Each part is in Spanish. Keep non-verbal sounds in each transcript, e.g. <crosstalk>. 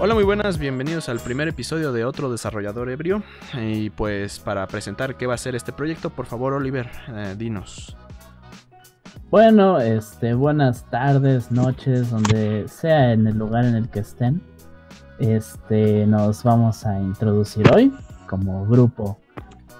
Hola, muy buenas, bienvenidos al primer episodio de otro desarrollador ebrio. Y pues para presentar qué va a ser este proyecto, por favor, Oliver, eh, dinos. Bueno, este, buenas tardes, noches, donde sea en el lugar en el que estén. Este, nos vamos a introducir hoy como grupo.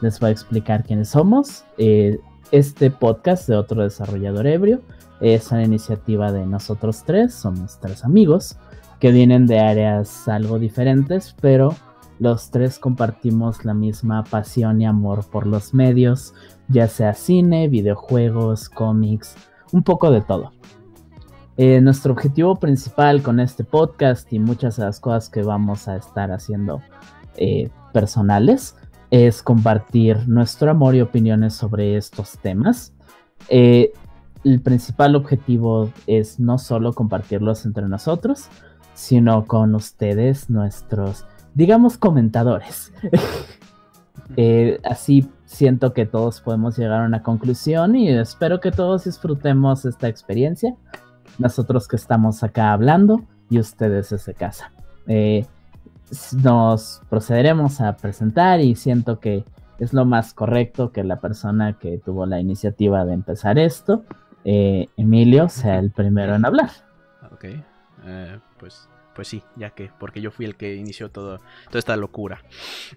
Les voy a explicar quiénes somos. Eh, este podcast de otro desarrollador ebrio es una iniciativa de nosotros tres, somos tres amigos que vienen de áreas algo diferentes, pero los tres compartimos la misma pasión y amor por los medios, ya sea cine, videojuegos, cómics, un poco de todo. Eh, nuestro objetivo principal con este podcast y muchas de las cosas que vamos a estar haciendo eh, personales es compartir nuestro amor y opiniones sobre estos temas. Eh, el principal objetivo es no solo compartirlos entre nosotros, sino con ustedes, nuestros, digamos, comentadores. <laughs> Eh, así siento que todos podemos llegar a una conclusión y espero que todos disfrutemos esta experiencia. Nosotros que estamos acá hablando y ustedes desde casa. Eh, nos procederemos a presentar y siento que es lo más correcto que la persona que tuvo la iniciativa de empezar esto, eh, Emilio, sea el primero en hablar. Ok, pues pues sí, ya que, porque yo fui el que inició todo, toda esta locura.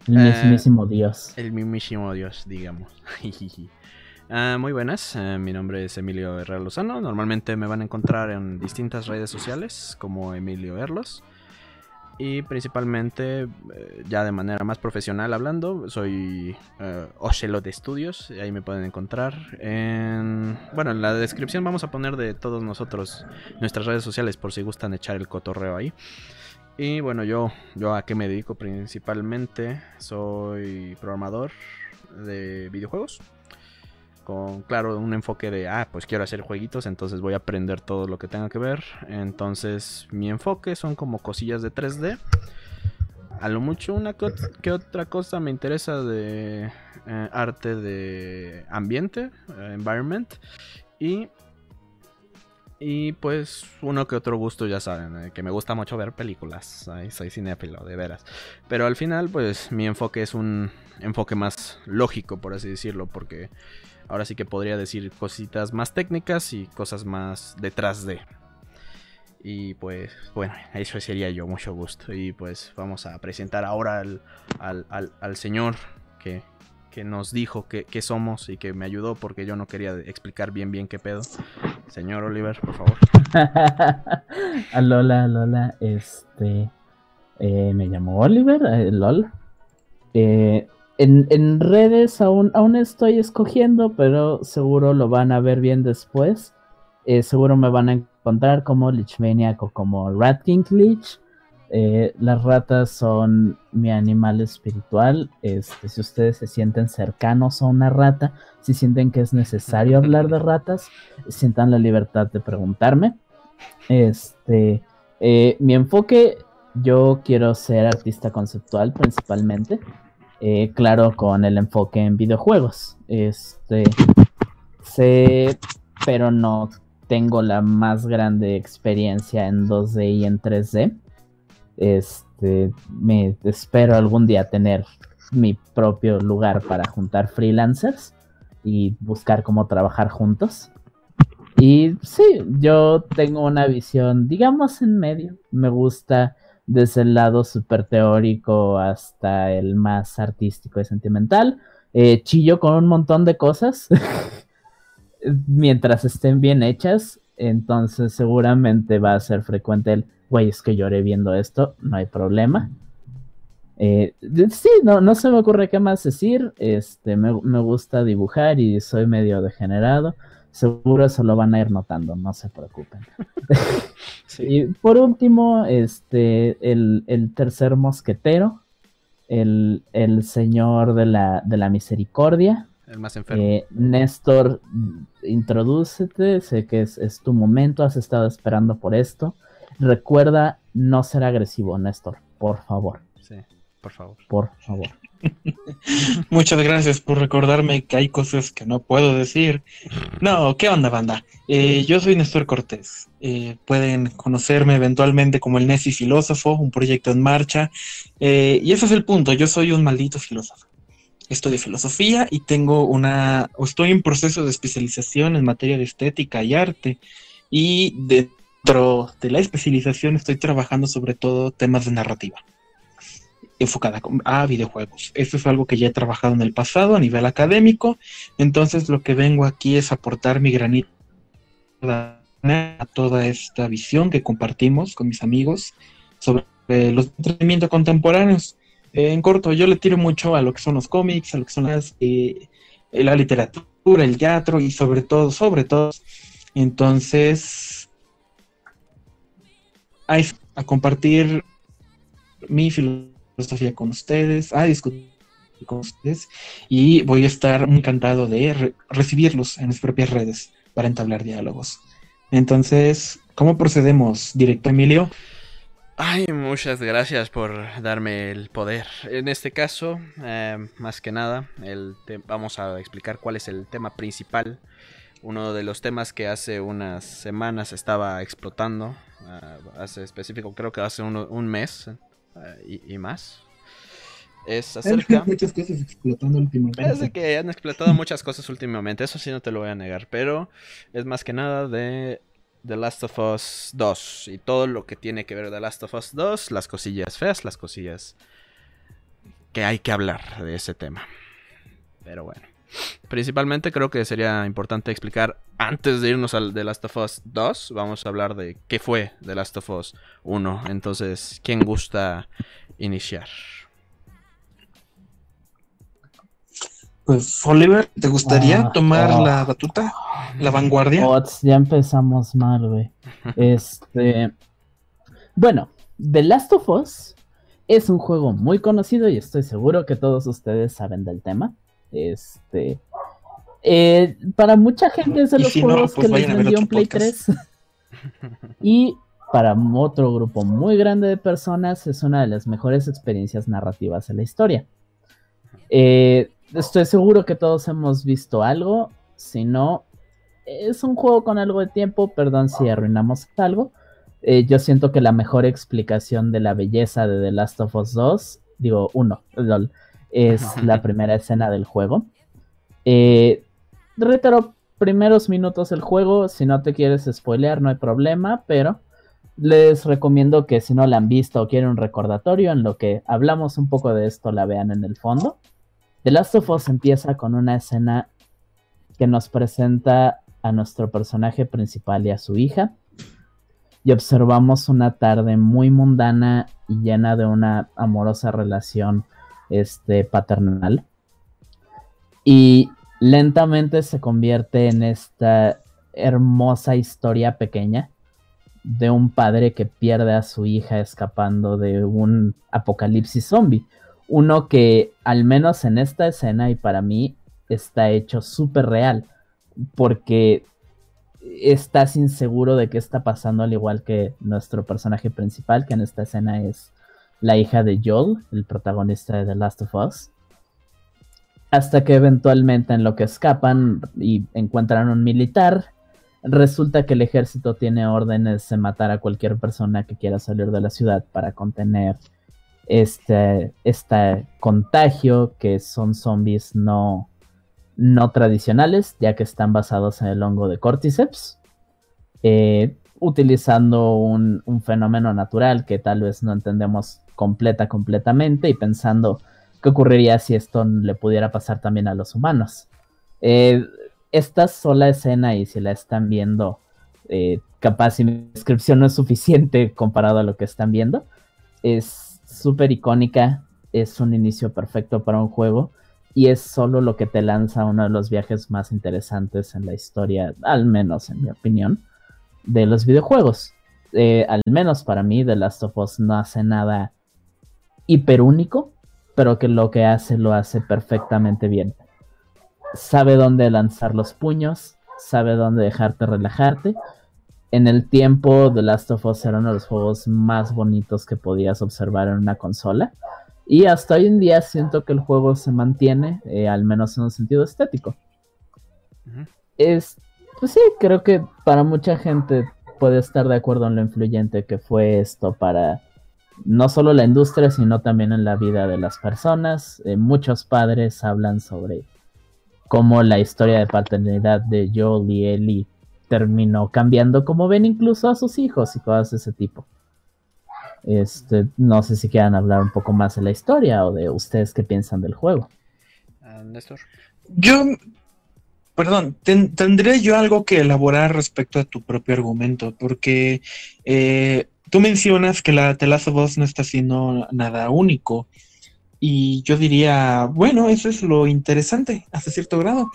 El mismísimo Dios. El mismísimo Dios, digamos. <laughs> Ah, muy buenas, eh, mi nombre es Emilio Herrera Lozano. Normalmente me van a encontrar en distintas redes sociales como Emilio Erlos. Y principalmente, eh, ya de manera más profesional hablando, soy uh, de Studios. Ahí me pueden encontrar. En, bueno, en la descripción vamos a poner de todos nosotros nuestras redes sociales por si gustan echar el cotorreo ahí. Y bueno, yo a qué me dedico principalmente. Soy programador de videojuegos con, claro, un enfoque de, ah, pues quiero hacer jueguitos, entonces voy a aprender todo lo que tenga que ver. Entonces, mi enfoque son como cosillas de 3D. A lo mucho, una que otra cosa me interesa de eh, arte de ambiente, eh, environment. Y, y pues uno que otro gusto, ya saben, eh, que me gusta mucho ver películas. Soy cinéfilo, de veras. Pero al final, pues mi enfoque es un enfoque más lógico, por así decirlo, porque Ahora sí que podría decir cositas más técnicas y cosas más detrás de. Y pues bueno, eso sería yo, mucho gusto. Y pues vamos a presentar ahora al, señor que, nos dijo que, somos y que me ayudó porque yo no quería explicar bien bien qué pedo. Señor Oliver, por favor. <laughs> Alola, Lola, este... Eh, me llamo Oliver, eh, LOL. Eh, en, redes aún, aún estoy escogiendo, pero seguro lo van a ver bien después. Eh, seguro me van a encontrar como Lichmaniac o como Rat King Lich. Eh, las ratas son mi animal espiritual. Este, si ustedes se sienten cercanos a una rata, si sienten que es necesario hablar de <laughs> ratas, sientan la libertad de preguntarme. Este, eh, mi enfoque, yo quiero ser artista conceptual principalmente. Eh, claro, con el enfoque en videojuegos. Este, sé, pero no tengo la más grande experiencia en 2D y en 3D. Este, me espero algún día tener mi propio lugar para juntar freelancers y buscar cómo trabajar juntos. Y sí, yo tengo una visión, digamos, en medio. Me gusta desde el lado súper teórico hasta el más artístico y sentimental. Eh, chillo con un montón de cosas <laughs> mientras estén bien hechas. Entonces seguramente va a ser frecuente el, güey, es que lloré viendo esto, no hay problema. Eh, sí, no, no se me ocurre qué más decir. Este, me, me gusta dibujar y soy medio degenerado. Seguro eso lo van a ir notando, no se preocupen. <laughs> Y por último, este, el, tercer mosquetero, el, señor de la, de la misericordia. El más enfermo. Eh, Néstor, introdúcete, sé que es, es, tu momento, has estado esperando por esto. Recuerda no ser agresivo, Néstor, por favor. Sí. Por favor. Por favor. <laughs> Muchas gracias por recordarme que hay cosas que no puedo decir. No, ¿qué onda, banda? Eh, yo soy Néstor Cortés. Eh, pueden conocerme eventualmente como el Nessi Filósofo, un proyecto en marcha. Eh, y ese es el punto, yo soy un maldito filósofo. Estudio filosofía y tengo una, o estoy en proceso de especialización en materia de estética y arte. Y dentro de la especialización estoy trabajando sobre todo temas de narrativa enfocada a videojuegos. Esto es algo que ya he trabajado en el pasado a nivel académico, entonces lo que vengo aquí es aportar mi granito a toda esta visión que compartimos con mis amigos sobre los entretenimientos contemporáneos. en corto, yo le tiro mucho a lo que son los cómics, a lo que son las, eh, la literatura, el teatro y sobre todo, sobre todo, entonces, a compartir mi filosofía filosofía con ustedes, a discutir con ustedes y voy a estar encantado de recibirlos en mis propias redes para entablar diálogos. Entonces, ¿cómo procedemos, directo Emilio? Ay, muchas gracias por darme el poder. En este caso, eh, más que nada, el vamos a explicar cuál es el tema principal. Uno de los temas que hace unas semanas estaba explotando, eh, hace específico, creo que hace un mes, eh, y, más. Es acerca. muchas cosas explotando últimamente. Es de que han explotado muchas cosas últimamente, eso sí no te lo voy a negar, pero es más que nada de The Last of Us 2 y todo lo que tiene que ver The Last of Us 2, las cosillas feas, las cosillas que hay que hablar de ese tema. Pero bueno. Principalmente creo que sería importante explicar, antes de irnos al The Last of Us 2, vamos a hablar de qué fue The Last of Us 1. Entonces, ¿quién gusta iniciar? Pues Oliver, ¿te gustaría ah, tomar ah. la batuta? ¿La vanguardia? ya empezamos mal, güey. <laughs> Este. Bueno, The Last of Us es un juego muy conocido y estoy seguro que todos ustedes saben del tema. Este. Eh, para mucha gente es de los juegos pues que les vendió un Play 3. <laughs> y para otro grupo muy grande de personas es una de las mejores experiencias narrativas en la historia. Eh, estoy seguro que todos hemos visto algo. Si no, es un juego con algo de tiempo. Perdón si arruinamos algo. Eh, yo siento que la mejor explicación de la belleza de The Last of Us 2, digo, uno, es la primera escena del juego. Eh, reitero, primeros minutos del juego, si no te quieres spoilear no hay problema, pero les recomiendo que si no la han visto o quieren un recordatorio en lo que hablamos un poco de esto, la vean en el fondo. The Last of Us empieza con una escena que nos presenta a nuestro personaje principal y a su hija. Y observamos una tarde muy mundana y llena de una amorosa relación este, paternal. Y lentamente se convierte en esta hermosa historia pequeña de un padre que pierde a su hija escapando de un apocalipsis zombie. Uno que, al menos en esta escena y para mí, está hecho súper real. Porque estás inseguro de qué está pasando, al igual que nuestro personaje principal, que en esta escena es la hija de Joel, el protagonista de The Last of Us. Hasta que eventualmente en lo que escapan y encuentran un militar, resulta que el ejército tiene órdenes de matar a cualquier persona que quiera salir de la ciudad para contener este, este contagio, que son zombies no, no tradicionales, ya que están basados en el hongo de Cordyceps. Eh, utilizando un, un, fenómeno natural que tal vez no entendemos completa completamente y pensando qué ocurriría si esto le pudiera pasar también a los humanos. Eh, esta sola escena y si la están viendo, eh, capaz si mi descripción no es suficiente <laughs> comparado a lo que están viendo, es súper icónica, es un inicio perfecto para un juego y es solo lo que te lanza uno de los viajes más interesantes en la historia, al menos en mi opinión, de los videojuegos. Eh, al menos para mí, The Last of Us no hace nada hiperúnico, pero que lo que hace lo hace perfectamente bien. Sabe dónde lanzar los puños, sabe dónde dejarte relajarte. En el tiempo, The Last of Us era uno de los juegos más bonitos que podías observar en una consola. Y hasta hoy en día siento que el juego se mantiene, eh, al menos en un sentido estético. Es, pues sí, creo que para mucha gente puede estar de acuerdo en lo influyente que fue esto para no solo la industria, sino también en la vida de las personas. Eh, muchos padres hablan sobre cómo la historia de paternidad de Joel y Ellie terminó cambiando como ven incluso a sus hijos y cosas de ese tipo. Este, no sé si quieran hablar un poco más de la historia o de ustedes qué piensan del juego. Ah, Néstor. Yo, perdón, tendría yo algo que elaborar respecto a tu propio argumento, porque eh, tú mencionas que la Telazo Voz no está haciendo nada único. Y yo diría, bueno, eso es lo interesante hasta cierto grado.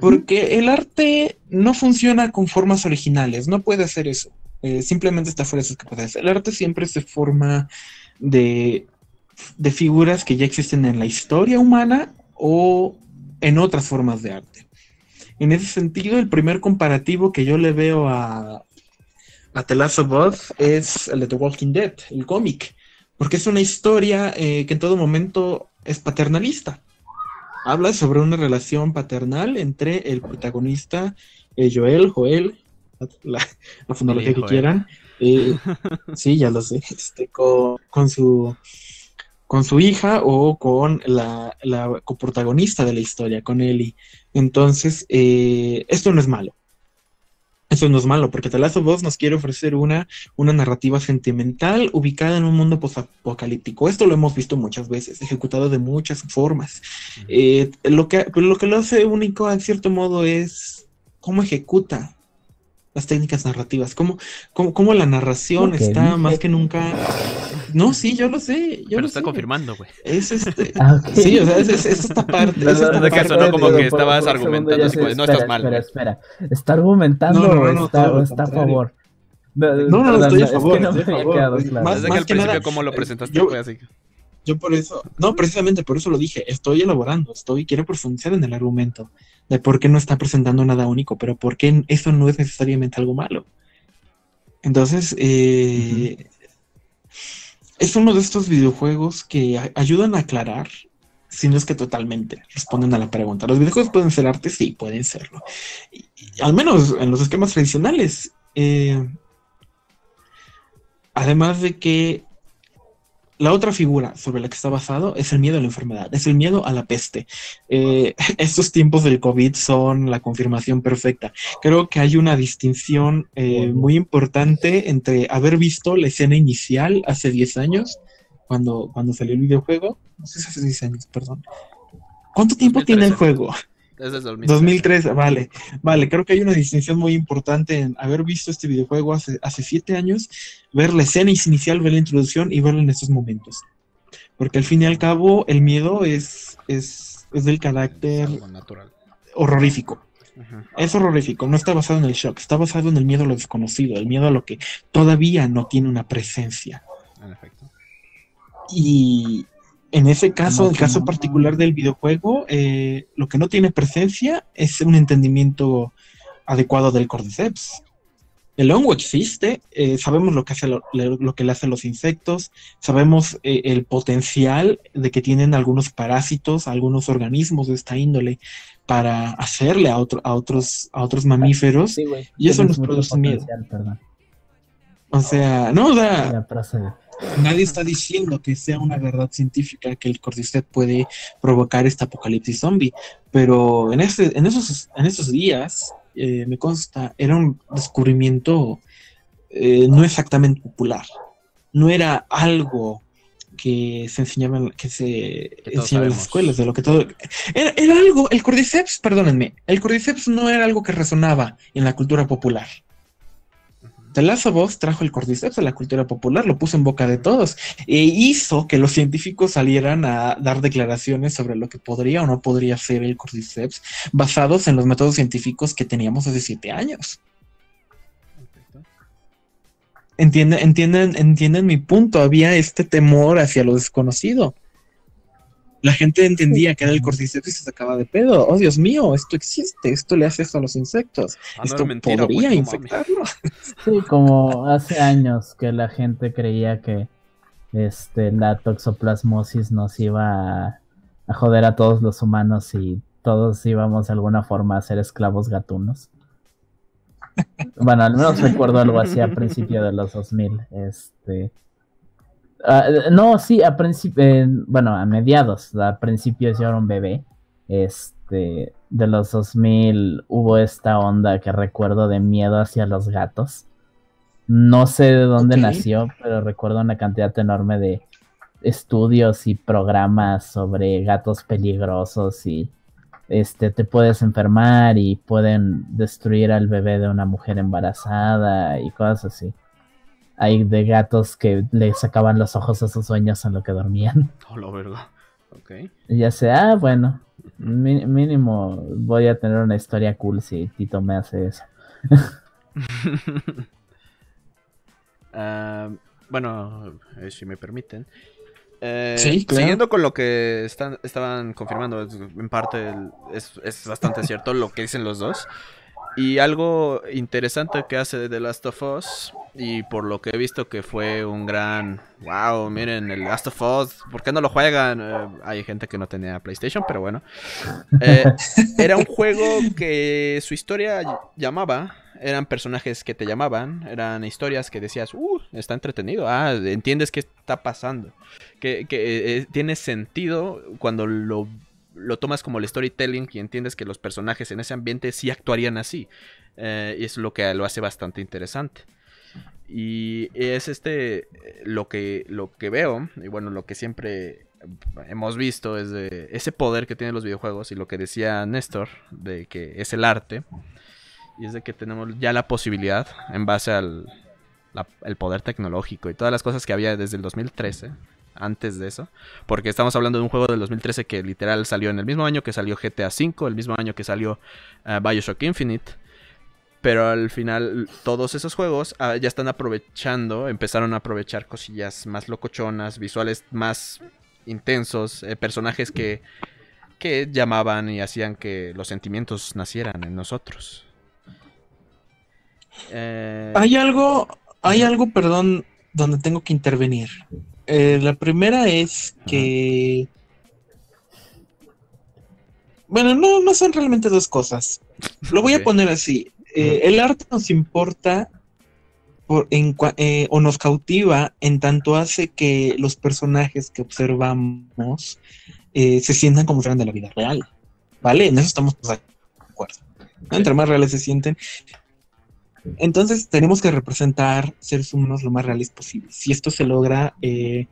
Porque el arte no funciona con formas originales, no puede hacer eso. Eh, simplemente está fuera de sus capacidades. El arte siempre se forma de, de figuras que ya existen en la historia humana o en otras formas de arte. En ese sentido, el primer comparativo que yo le veo a, a The Last of Us es el de The Walking Dead, el cómic, porque es una historia eh, que en todo momento es paternalista. Habla sobre una relación paternal entre el protagonista eh, Joel, Joel, la, la que quieran. Eh, <laughs> sí, ya lo sé, este, con, su con su hija o con la, la coprotagonista de la historia, con Ellie. Entonces, esto no es malo. Eso no es malo, porque The Last of Us nos quiere ofrecer una, una narrativa sentimental ubicada en un mundo posapocalíptico. Esto lo hemos visto muchas veces, ejecutado de muchas formas. Eh, lo, que, lo que lo hace único, en cierto modo, es cómo ejecuta las técnicas narrativas, cómo, cómo, la narración está más que nunca no, sí, yo lo sé. Yo Pero lo está confirmando, güey. Es este. <laughs> Ah, sí, o sea, es, es, esta parte. Es esta parte, que sonó como que estabas argumentando así, no estás mal. Espera, espera. ¿Está argumentando o está, está a favor? No, no, no, estoy a favor. Es que no me quedado claro. Más, Desde más que, al principio, nada, cómo lo presentaste, yo, fue así. Yo por eso, no, precisamente por eso lo dije, estoy elaborando, estoy, quiero profundizar en el argumento de por qué no está presentando nada único, pero por qué eso no es necesariamente algo malo. Entonces, eh, uh -huh es uno de estos videojuegos que ayudan a aclarar, si no es que totalmente responden a la pregunta. ¿Los videojuegos pueden ser arte? Sí, pueden serlo. al menos en los esquemas tradicionales. Eh, además de que la otra figura sobre la que está basado es el miedo a la enfermedad, es el miedo a la peste. Eh, <laughs> estos tiempos del COVID son la confirmación perfecta. Creo que hay una distinción eh, muy importante entre haber visto la escena inicial hace 10 años, cuando, cuando salió el videojuego. No sé si hace 10 años, perdón. ¿Cuánto tiempo tiene el juego? Desde 2003. 2003, vale. Vale, creo que hay una distinción muy importante en haber visto este videojuego hace, hace siete años, ver la escena inicial, ver la introducción y verlo en estos momentos. Porque al fin y al cabo, el miedo es, es, es del carácter natural. horrorífico. Es horrorífico, no está basado en el shock, está basado en el miedo a lo desconocido, el miedo a lo que todavía no tiene una presencia. En efecto. Y, en ese caso, el caso particular del videojuego, eh, lo que no tiene presencia es un entendimiento adecuado del cordyceps. El hongo existe, eh, sabemos lo que, hace lo, lo, que le hacen los insectos, sabemos eh, el potencial de que tienen algunos parásitos, algunos organismos de esta índole para hacerle a, otro, a, otros, a otros mamíferos, sí, y eso nos produce miedo. Perdón. O sea, no, o sea, nadie está diciendo que sea una verdad científica que el cordyceps puede provocar este apocalipsis zombie, pero en, ese, en, esos, en esos días, eh, me consta, era un descubrimiento eh, no exactamente popular. No era algo que se enseñaba, que se enseñaba en las escuelas, de lo que todo... Era, era algo, el cordyceps, perdónenme, el cordyceps no era algo que resonaba en la cultura popular. The Last trajo el cordyceps a la cultura popular, lo puso en boca de todos e hizo que los científicos salieran a dar declaraciones sobre lo que podría o no podría ser el cordyceps basados en los métodos científicos que teníamos hace siete años. ¿Entienden, entienden, entienden mi punto? Había este temor hacia lo desconocido. La gente entendía que era el cordyceps y se sacaba de pedo. Oh, Dios mío, esto existe, esto le hace esto a los insectos. Ah, esto no mentira, podría wey, infectarlo. Sí, como hace años que la gente creía que este, la toxoplasmosis nos iba a, a joder a todos los humanos y todos íbamos de alguna forma a ser esclavos gatunos. Bueno, al menos recuerdo algo así a principio de los 2000. Este. Ah, no, sí, a principio. bueno, a mediados. A principios yo era un bebé. Este. De los 2000 hubo esta onda que recuerdo de miedo hacia los gatos. No sé de dónde nació, pero recuerdo una cantidad enorme de estudios y programas sobre gatos peligrosos y este te puedes enfermar y pueden destruir al bebé de una mujer embarazada y cosas así. Hay de gatos que le sacaban los ojos a sus sueños en lo que dormían. <laughs> Oh, lo verga. Ok. Y ya sé, ah, bueno, mi- mínimo voy a tener una historia cool si Tito me hace eso. <laughs> Ah, bueno, eh, si me permiten. Eh, Sí, claro. Siguiendo con lo que están, estaban confirmando, en parte el- es, es bastante cierto lo que dicen los dos. Y algo interesante que hace The Last of Us, y por lo que he visto que fue un gran, wow, miren, el Last of Us, ¿por qué no lo juegan? Eh, hay gente que no tenía PlayStation, pero bueno. Eh, era un juego que su historia ll- llamaba, eran personajes que te llamaban, eran historias que decías, uh, está entretenido, ah, entiendes qué está pasando, que, que eh, tiene sentido cuando lo, lo tomas como el storytelling y entiendes que los personajes en ese ambiente sí actuarían así, eh, y es lo que lo hace bastante interesante. Y es este eh, lo que, lo que veo, y bueno, lo que siempre hemos visto es de ese poder que tienen los videojuegos y lo que decía Néstor, de que es el arte, y es de que tenemos ya la posibilidad, en base al el poder tecnológico y todas las cosas que había desde el 2013, antes de eso, porque estamos hablando de un juego del 2013 que literal salió en el mismo año que salió GTA V, el mismo año que salió eh, Bioshock Infinite, pero al final todos esos juegos ah, ya están aprovechando, empezaron a aprovechar cosillas más locochonas, visuales más intensos, eh, personajes que, que llamaban y hacían que los sentimientos nacieran en nosotros. Eh, Hay algo, hay algo, perdón, donde tengo que intervenir. Eh, la primera es que. Bueno, no, no son realmente dos cosas. Lo voy a poner así. Eh, el arte nos importa por, en, eh, o nos cautiva en tanto hace que los personajes que observamos eh, se sientan como si fueran de la vida real. ¿Vale? En eso estamos pues, de acuerdo. Entre más reales se sienten, entonces tenemos que representar seres humanos lo más reales posible. Si esto se logra eh,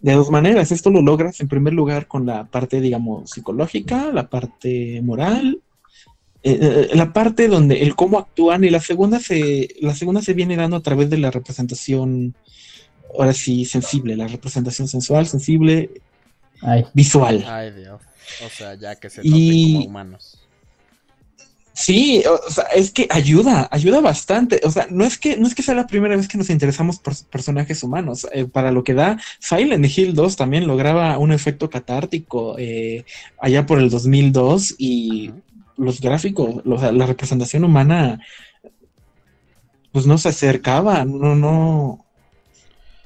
de dos maneras, esto lo logras en primer lugar con la parte, digamos, psicológica, la parte moral, eh, eh, la parte donde el cómo actúan y la segunda se, la segunda se viene dando a través de la representación, ahora sí, sensible, la representación sensual, sensible, Ay, visual. Ay, Dios. O sea, ya que se Y- noten como humanos. Sí, o sea, es que ayuda, ayuda bastante. O sea, no es que, no es que sea la primera vez que nos interesamos por personajes humanos. Eh, para lo que da, Silent Hill 2 también lograba un efecto catártico eh, allá por el 2002 y los gráficos, sea, la representación humana, pues no se acercaba, no, no.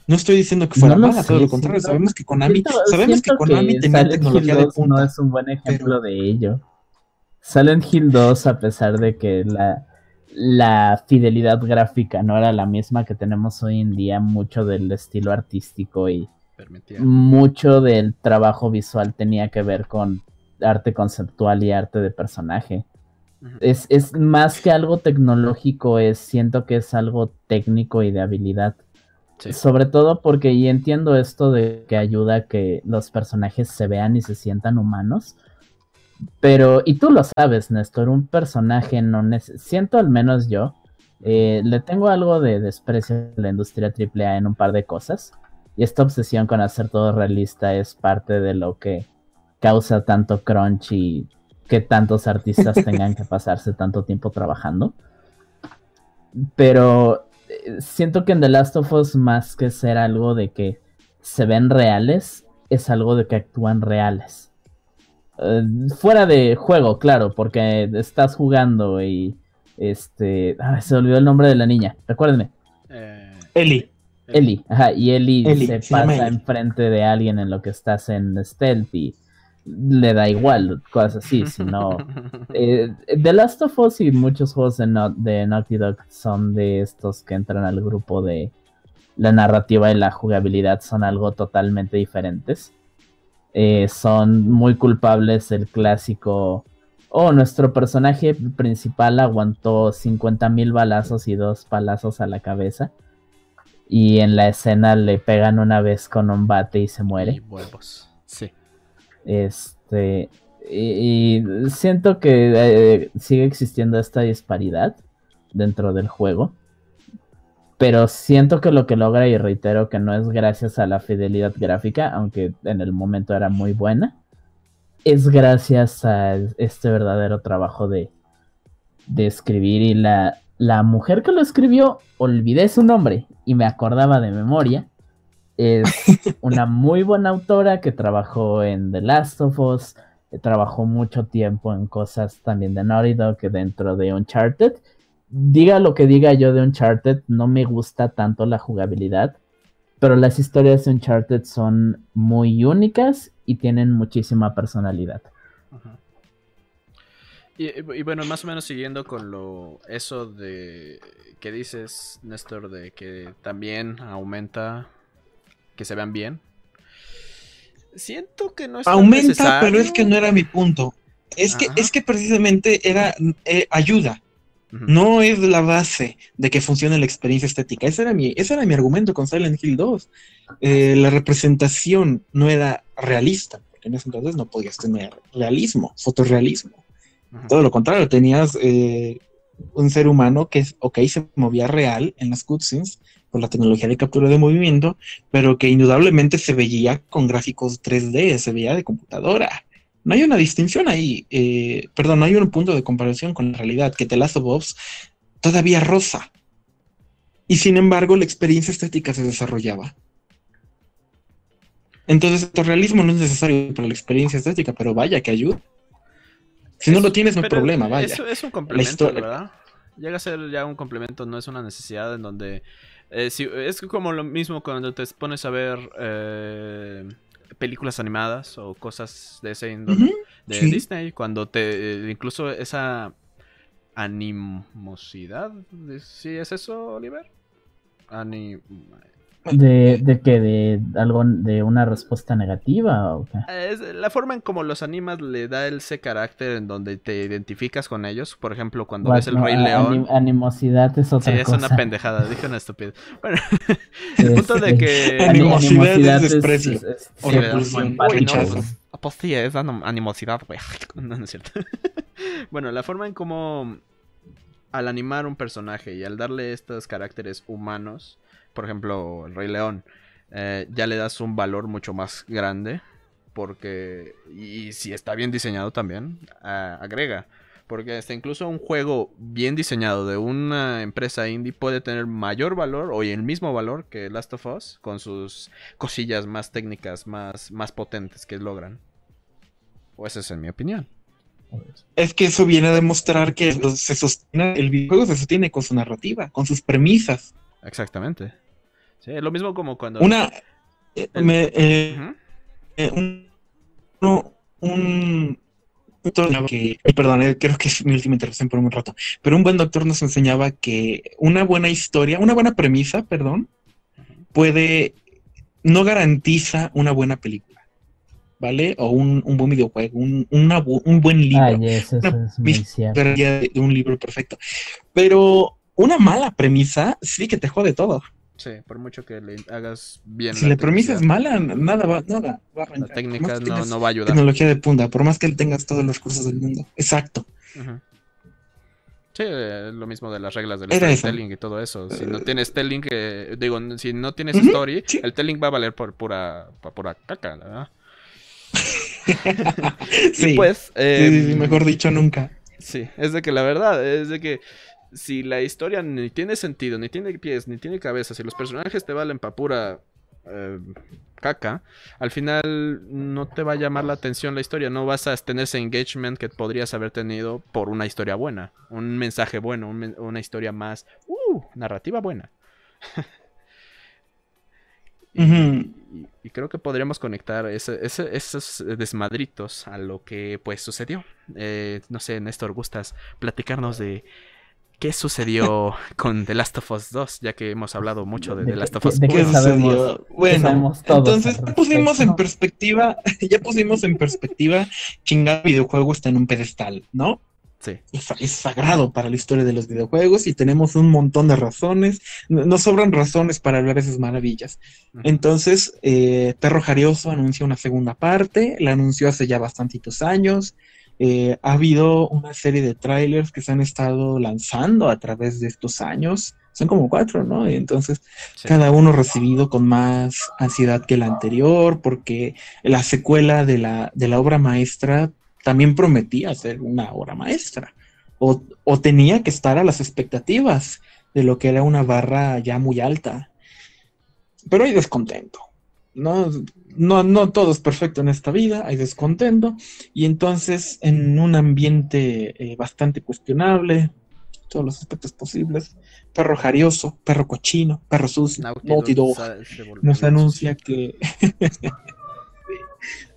No estoy diciendo que fuera No mala, todo lo contrario. siento- Sabemos que Konami, siento- sabemos que Konami tenía tecnología de 2 punta. no es un buen ejemplo de ello. Silent Hill 2, a pesar de que la, la fidelidad gráfica no era la misma que tenemos hoy en día, mucho del estilo artístico y Permitía. mucho del trabajo visual tenía que ver con arte conceptual y arte de personaje. Es, es más que algo tecnológico, es, siento que es algo técnico y de habilidad. Sí. Sobre todo porque y entiendo esto de que ayuda a que los personajes se vean y se sientan humanos. Pero, y tú lo sabes, Néstor, un personaje no siento al menos yo, eh, le tengo algo de desprecio a la industria AAA en un par de cosas. Y esta obsesión con hacer todo realista es parte de lo que causa tanto crunch y que tantos artistas <laughs> tengan que pasarse tanto tiempo trabajando. Pero eh, siento que en The Last of Us, más que ser algo de que se ven reales, es algo de que actúan reales. Eh, fuera de juego, claro, porque estás jugando y este. ay, se olvidó el nombre de la niña. Recuérdenme. Eh, Eli. Eli, ajá, y Eli, Eli, se pasa Eli. enfrente de alguien en lo que estás en stealth y le da igual, cosas así, <laughs> sino... Eh, The Last of Us y muchos juegos de, Nau- de Naughty Dog son de estos que entran al grupo de la narrativa y la jugabilidad son algo totalmente diferentes. Eh, son muy culpables el clásico. Oh, nuestro personaje principal aguantó 50.000 balazos y dos palazos a la cabeza. Y en la escena le pegan una vez con un bate y se muere. Y huevos. Sí. Este. Y, y siento que eh, sigue existiendo esta disparidad dentro del juego. Pero siento que lo que logra, y reitero que no es gracias a la fidelidad gráfica, aunque en el momento era muy buena, es gracias a este verdadero trabajo de, de escribir. Y la, la mujer que lo escribió, olvidé su nombre y me acordaba de memoria. Es <laughs> una muy buena autora que trabajó en The Last of Us, trabajó mucho tiempo en cosas también de Naughty Dog que dentro de Uncharted. Diga lo que diga yo de Uncharted, no me gusta tanto la jugabilidad, pero las historias de Uncharted son muy únicas y tienen muchísima personalidad. Ajá. Y, y bueno, más o menos siguiendo con lo eso de que dices, Néstor, de que también aumenta que se vean bien. Siento que no es Aumenta, necesario. pero es que no era mi punto. Es que, es que precisamente era eh, ayuda, No es la base de que funcione la experiencia estética. Ese era mi, ese era mi argumento con Silent Hill 2. Eh, la representación no era realista, porque en ese entonces no podías tener realismo, fotorrealismo. Todo lo contrario, tenías eh, un ser humano que, ok, se movía real en las cutscenes por la tecnología de captura de movimiento, pero que indudablemente se veía con gráficos 3D, se veía de computadora. No hay una distinción ahí, eh, perdón, no hay un punto de comparación con la realidad, que The Last of Us todavía rosa. Y sin embargo, la experiencia estética se desarrollaba. Entonces, el realismo no es necesario para la experiencia estética, pero vaya que ayuda. Si no lo tienes, no hay problema, vaya. Es, es un complemento, historia. ¿verdad? Llega a ser ya un complemento, no es una necesidad en donde... eh, si- es como lo mismo cuando te pones a ver eh, películas animadas o cosas de ese índole de sí. Disney, cuando te... eh, incluso esa animosidad, ¿sí es eso, Oliver? Ani- ¿De, <laughs> de que ¿De algo de una respuesta negativa o qué? Es la forma en como los animas le da ese carácter en donde te identificas con ellos. Por ejemplo, cuando ves el Rey a- León. anim- animosidad es Sí, otra es cosa. una pendejada, dije una estupidez. Bueno, <laughs> el punto de Este, que. ani- Animosidad es desprecio. es- es- O Sí, es repulsión, pues, pues sí, es animosidad, güey. <laughs> No, no es cierto. bueno, la forma en cómo al animar un personaje y al darle estos caracteres humanos, por ejemplo, el Rey León, eh, ya le das un valor mucho más grande. Porque, y si está bien diseñado también, agrega. Porque hasta incluso un juego bien diseñado de una empresa indie puede tener mayor valor o el mismo valor que Last of Us con sus cosillas más técnicas, más, más potentes que logran. O esa es en mi opinión. Es que eso viene a demostrar que se sostiene, el videojuego se sostiene con su narrativa, con sus premisas. Exactamente. Sí, lo mismo como cuando... Una. eh, me, eh, eh, un. no, un que, ay, perdón, eh, creo que es mi última intervención por un rato, pero un buen doctor nos enseñaba que una buena historia, una buena premisa, perdón, puede, no garantiza una buena película, ¿vale? O un, un buen videojuego, un, una un buen libro. Ay, eso, eso Una es muy mis- cierto. de, de un libro perfecto. Pero una mala premisa sí que te jode todo. Sí, por mucho que le hagas bien si la la premisa es mala, nada va, nada va a La arrancar. técnica no, va a ayudar. Tecnología de punta, por más que tengas todos los recursos del mundo. Exacto. Ujú. Sí, eh, lo mismo de las reglas del storytelling y todo eso. Si no tienes telling, eh, digo, si no tienes story, sí. el telling va a valer por pura, por pura caca, la ¿verdad? <laughs> sí. Y pues, Sí, eh, sí, mejor dicho, nunca. Sí, es de que la verdad, es de que si la historia ni tiene sentido, ni tiene pies, ni tiene cabeza, si los personajes te valen pa' pura eh, caca, al final no te va a llamar la atención la historia, no vas a tener ese engagement que podrías haber tenido por una historia buena, un mensaje bueno, un una historia más, uh, narrativa buena. <laughs> y, creo que podríamos conectar esos desmadritos a lo que pues sucedió. Eh, no sé, Néstor, ¿gustas platicarnos de qué sucedió <laughs> con The Last of Us 2? Ya que hemos hablado mucho de, The Last of Us 2. ¿Qué sucedió? Bueno, entonces pusimos en perspectiva, <laughs> ya pusimos en perspectiva, chingar videojuego está en un pedestal, ¿no? Es, sagrado para la historia de los videojuegos y tenemos un montón de razones. No, sobran razones para hablar de esas maravillas. Entonces, eh, Perro Jarioso anuncia una segunda parte, la anunció hace ya bastantitos años. Eh, ha habido una serie de trailers que se han estado lanzando a través de estos años. Son como cuatro, ¿no? Y entonces, cada uno recibido con más ansiedad que el anterior, porque la secuela de la, de la obra maestra también prometía ser una obra maestra o, tenía que estar a las expectativas de lo que era una barra ya muy alta. Pero hay descontento. No, no, no todo es perfecto en esta vida, hay descontento. Y entonces, en un ambiente eh, bastante cuestionable, todos los aspectos posibles, perro jarioso, perro cochino, perro sucio, Naughty nos anuncia que <laughs>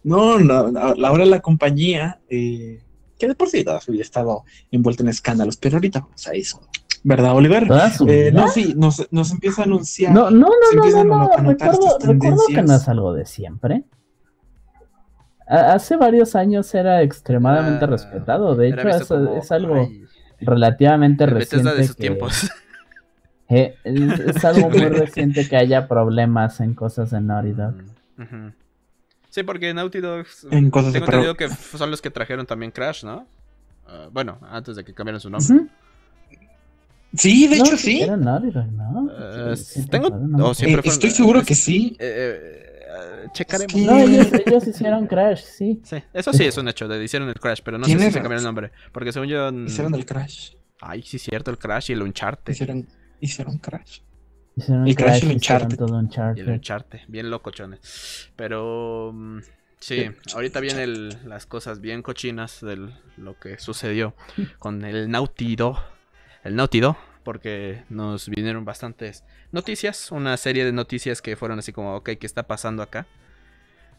No, no, ahora la compañía, eh, que de por sí toda su vida ha estado envuelta en escándalos, pero ahorita vamos a eso. ¿Verdad, Oliver? Eh, no, sí, nos, nos, empieza a anunciar. No, no, no, no, no, recuerdo, recuerdo que no es algo de siempre. Hace varios años era extremadamente ah, respetado. De hecho, es, algo relativamente reciente. De sus tiempos. <laughs> Eh, es, algo muy <laughs> reciente que haya problemas en cosas de Naughty Dog. Sí, porque Naughty Dog. En cosas tengo entendido que son los que trajeron también Crash, ¿no? Ah, bueno, antes de que cambiaran su nombre. Sí, de hecho sí. Era Naughty Dog, ¿no? Eh, tengo, no, siempre eh, estoy seguro que sí. Eh, checaremos. No, ellos, hicieron Crash, sí. Sí, eso sí es un hecho, de hicieron el Crash, pero no sé si se cambiaron el nombre. Porque según yo. Hicieron el Crash. Ay, sí, cierto, el Crash y el Uncharted. Hicieron, hicieron Crash. Y Crash, y el Uncharted. bien loco, chones. Pero mm, sí, ahorita vienen las cosas bien cochinas de lo que sucedió con el Nautido. El Nautido, porque nos vinieron bastantes noticias, una serie de noticias que fueron así como, ok, ¿qué está pasando acá?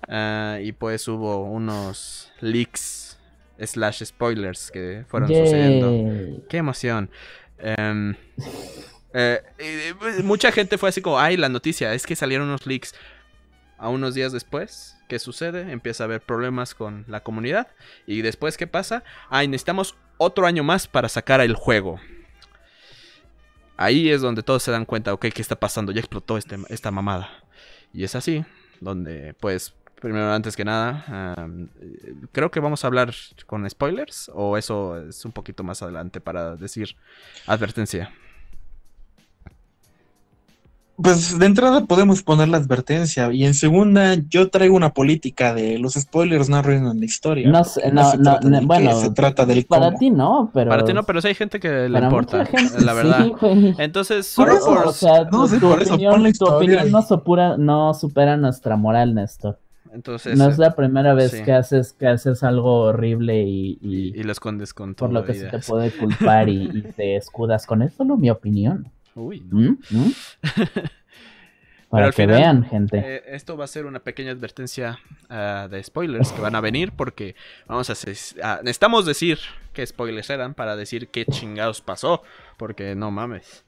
Ah, y pues hubo unos leaks slash spoilers que fueron sucediendo. ¡Qué emoción! Um, eh, pues, mucha gente fue así como, ay, la noticia, es que salieron unos leaks. A unos días después, ¿qué sucede? Empieza a haber problemas con la comunidad. Y después, ¿qué pasa? Ay, necesitamos otro año más para sacar el juego. Ahí es donde todos se dan cuenta, ok, ¿qué está pasando? Ya explotó este, esta mamada. Y es así, donde pues primero antes que nada, creo que vamos a hablar con spoilers o eso es un poquito más adelante para decir advertencia. Pues de entrada podemos poner la advertencia y en segunda yo traigo una política de los spoilers no arruinan la historia. No, no, no, bueno, se trata del para ti no, pero para ti no, pero sí hay gente que le importa, la verdad. Entonces, por eso, o sea, no, tu, opinión, tu opinión no supera, no supera nuestra moral, Néstor. Entonces, no es la primera vez que haces que haces algo horrible y, y, lo escondes con todo. Por lo que se te puede culpar y, te escudas con eso, no mi opinión. Uy, no. ¿Mm? ¿Mm? <laughs> Para que vean, gente. Eh, esto va a ser una pequeña advertencia ah, de spoilers que van a venir porque vamos a, ah, necesitamos decir qué spoilers eran para decir qué chingados pasó, porque no mames.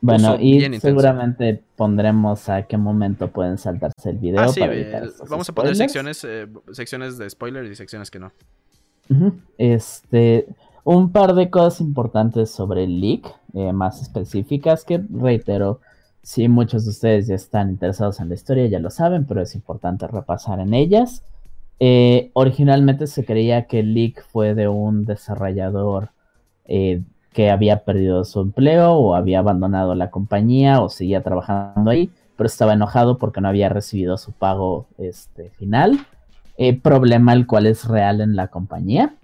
bueno, y seguramente pondremos a qué momento pueden saltarse el video. Ah, para eh, vamos a poner secciones, eh, secciones de spoilers y secciones que no. Este, un par de cosas importantes sobre el leak, eh, más específicas, que reitero, si muchos de ustedes ya están interesados en la historia, ya lo saben, pero es importante repasar en ellas. Eh, originalmente se creía que el leak fue de un desarrollador eh, que había perdido su empleo o había abandonado la compañía o seguía trabajando ahí, pero estaba enojado porque no había recibido su pago este, final. problema el cual es real en la compañía.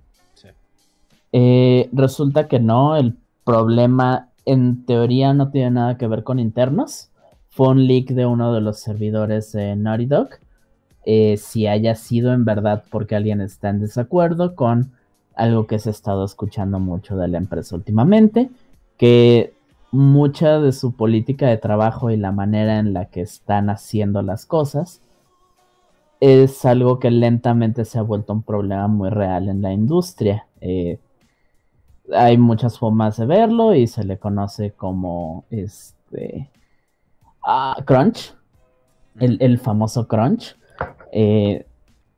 Eh, resulta que no, el problema en teoría no tiene nada que ver con internos. Fue un leak de uno de los servidores de Naughty Dog. Eh, si haya sido en verdad porque alguien está en desacuerdo con algo que se ha estado escuchando mucho de la empresa últimamente, que mucha de su política de trabajo y la manera en la que están haciendo las cosas es algo que lentamente se ha vuelto un problema muy real en la industria. Eh, hay muchas formas de verlo y se le conoce como este ah, crunch, el, famoso crunch. Eh,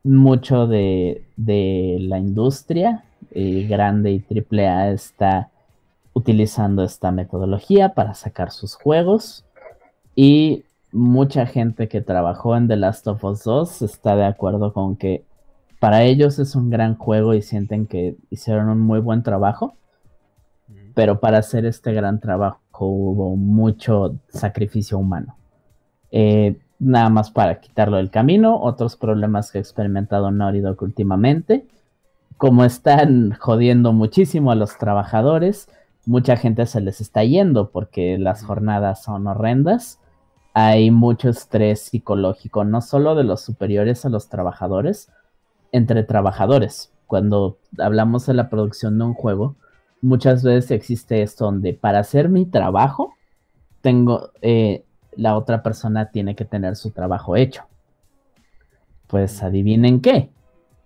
mucho de, la industria eh, grande y triple A está utilizando esta metodología para sacar sus juegos. Y mucha gente que trabajó en The Last of Us 2 está de acuerdo con que para ellos es un gran juego y sienten que hicieron un muy buen trabajo, pero para hacer este gran trabajo hubo mucho sacrificio humano. Eh, nada más para quitarlo del camino, otros problemas que ha experimentado Naughty Dog últimamente, como están jodiendo muchísimo a los trabajadores, mucha gente se les está yendo porque las jornadas son horrendas. Hay mucho estrés psicológico, no solo de los superiores a los trabajadores, entre trabajadores. Cuando hablamos de la producción de un juego, muchas veces existe esto donde para hacer mi trabajo, tengo, eh, la otra persona tiene que tener su trabajo hecho. Pues adivinen qué.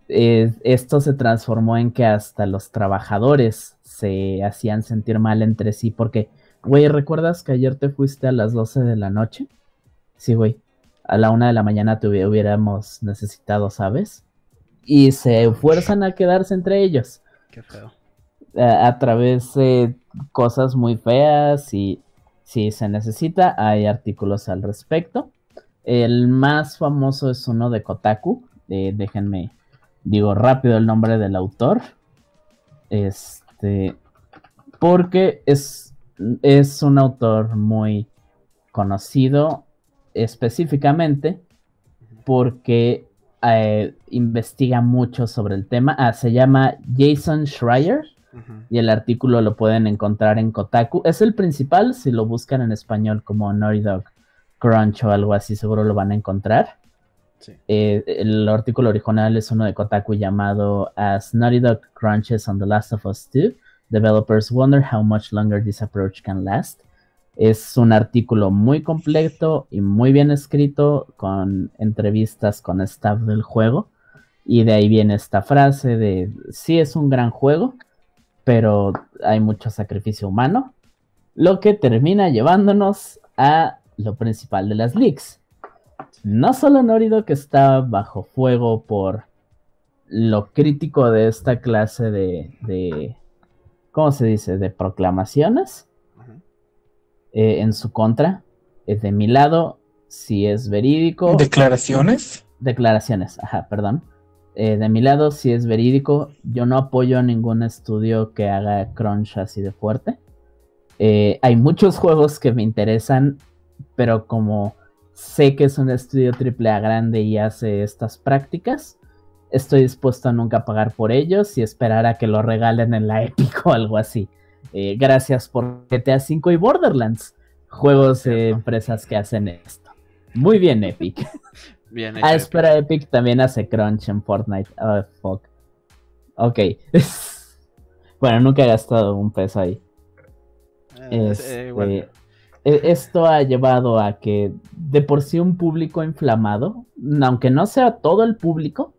esto se transformó en que hasta los trabajadores se hacían sentir mal entre sí porque, güey, ¿recuerdas que ayer te fuiste a las 12 de la noche? Sí, güey. A la una de la mañana te hubiéramos necesitado, ¿sabes? Y se fuerzan a quedarse entre ellos. Qué feo. A, través de cosas muy feas y si se necesita, hay artículos al respecto. El más famoso es uno de Kotaku. Eh, déjenme, digo rápido el nombre del autor. Es este, porque es, es un autor muy conocido específicamente porque eh, investiga mucho sobre el tema. Ah, se llama Jason Schreier y el artículo lo pueden encontrar en Kotaku. Es el principal, si lo buscan en español como Naughty Dog Crunch o algo así, seguro lo van a encontrar. Eh, el artículo original es uno de Kotaku llamado As Naughty Dog Crunches on The Last of Us 2, Developers Wonder How Much Longer This Approach Can Last. Es un artículo muy completo y muy bien escrito con entrevistas con staff del juego. Y de ahí viene esta frase de, sí es un gran juego, pero hay mucho sacrificio humano. Lo que termina llevándonos a lo principal de las leaks no solo Norido que está bajo fuego por lo crítico de esta clase de, de ¿cómo se dice? De proclamaciones eh, en su contra. Es de mi lado, si es verídico. ¿Declaraciones? Declaraciones, ajá, perdón. Eh, de mi lado, si es verídico, yo no apoyo ningún estudio que haga crunch así de fuerte. Eh, hay muchos juegos que me interesan, pero como sé que es un estudio AAA grande y hace estas prácticas. Estoy dispuesto a nunca pagar por ellos y esperar a que lo regalen en la <laughs> Epic o algo así. Eh, gracias por GTA V y Borderlands, juegos de empresas que hacen esto. Muy bien, Epic. <laughs> Bien ah, espera, Epic también hace crunch en Fortnite. Oh, fuck. Ok. <laughs> bueno, nunca he gastado un peso ahí. Eh, este, e, esto ha llevado a que de por sí un público inflamado, aunque no sea todo el público,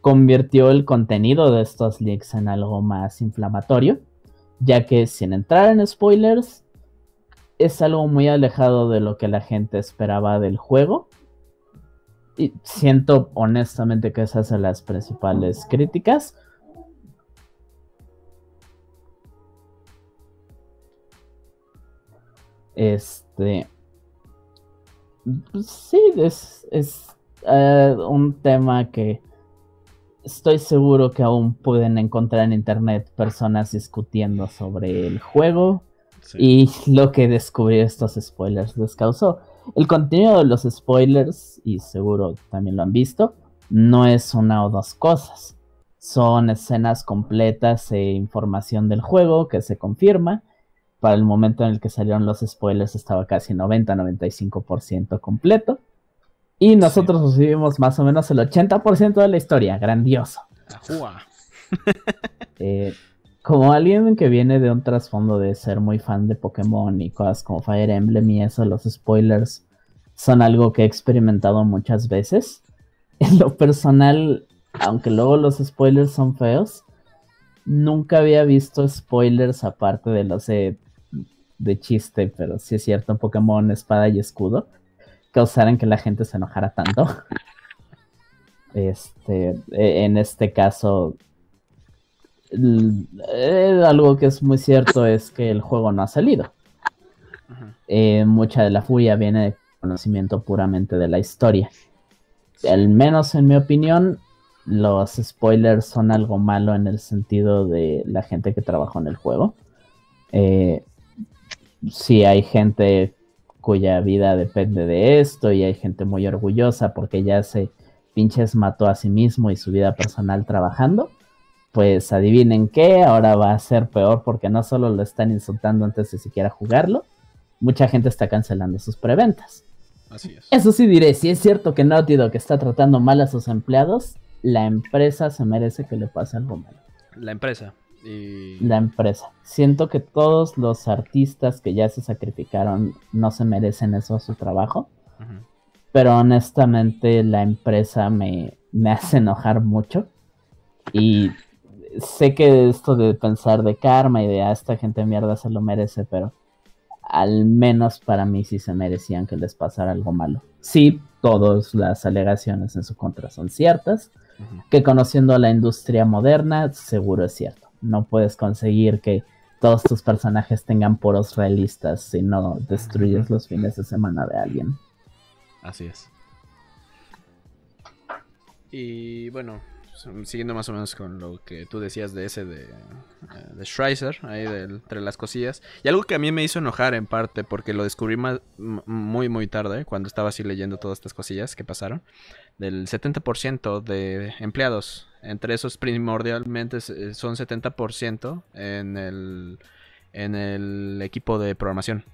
convirtió el contenido de estos leaks en algo más inflamatorio, ya que sin entrar en spoilers, es algo muy alejado de lo que la gente esperaba del juego. Y siento honestamente que esas son las principales críticas. Este. Pues sí, es, eh, un tema que estoy seguro que aún pueden encontrar en internet personas discutiendo sobre el juego y lo que descubrió estos spoilers les causó. El contenido de los spoilers, y seguro también lo han visto, no es una o dos cosas. Son escenas completas e información del juego que se confirma para el momento en el que salieron los spoilers estaba casi 90-95% completo. Y nosotros recibimos más o menos el 80% de la historia. Grandioso. Eh, como alguien que viene de un trasfondo de ser muy fan de Pokémon y cosas como Fire Emblem y eso, los spoilers son algo que he experimentado muchas veces. <laughs> En lo personal, aunque luego los spoilers son feos, nunca había visto spoilers aparte de los de, de chiste, pero sí es cierto, Pokémon Espada y Escudo, causaran que la gente se enojara tanto. <laughs> Este, e, en este caso, eh, algo que es muy cierto es que el juego no ha salido. Eh, mucha de la furia viene de conocimiento puramente de la historia. Al menos en mi opinión, los spoilers son algo malo en el sentido de la gente que trabajó en el juego. Eh, si hay gente cuya vida depende de esto y hay gente muy orgullosa porque ya se pinches mató a sí mismo y su vida personal trabajando pues adivinen qué, ahora va a ser peor porque no solo lo están insultando antes de siquiera jugarlo, mucha gente está cancelando sus preventas. Así es. Eso sí diré, si es cierto que Naughty Dog está tratando mal a sus empleados, la empresa se merece que le pase algo malo. La empresa. La empresa. Siento que todos los artistas que ya se sacrificaron no se merecen eso a su trabajo. Pero honestamente la empresa me, me hace enojar mucho. Y sé que esto de pensar de karma y de a ah, esta gente mierda se lo merece, pero al menos para mí sí se merecían que les pasara algo malo. Sí, todas las alegaciones en su contra son ciertas, que conociendo a la industria moderna, seguro es cierto. No puedes conseguir que todos tus personajes tengan poros realistas si no destruyes los fines de semana de alguien. Así es. Y bueno, siguiendo más o menos con lo que tú decías de ese de, eh, de Schreiser, ahí de, entre las cosillas. Y algo que a mí me hizo enojar en parte, porque lo descubrí muy, muy tarde, cuando estaba así leyendo todas estas cosillas que pasaron, del 70% de empleados. Entre esos primordialmente son 70% en el, en el equipo de programación.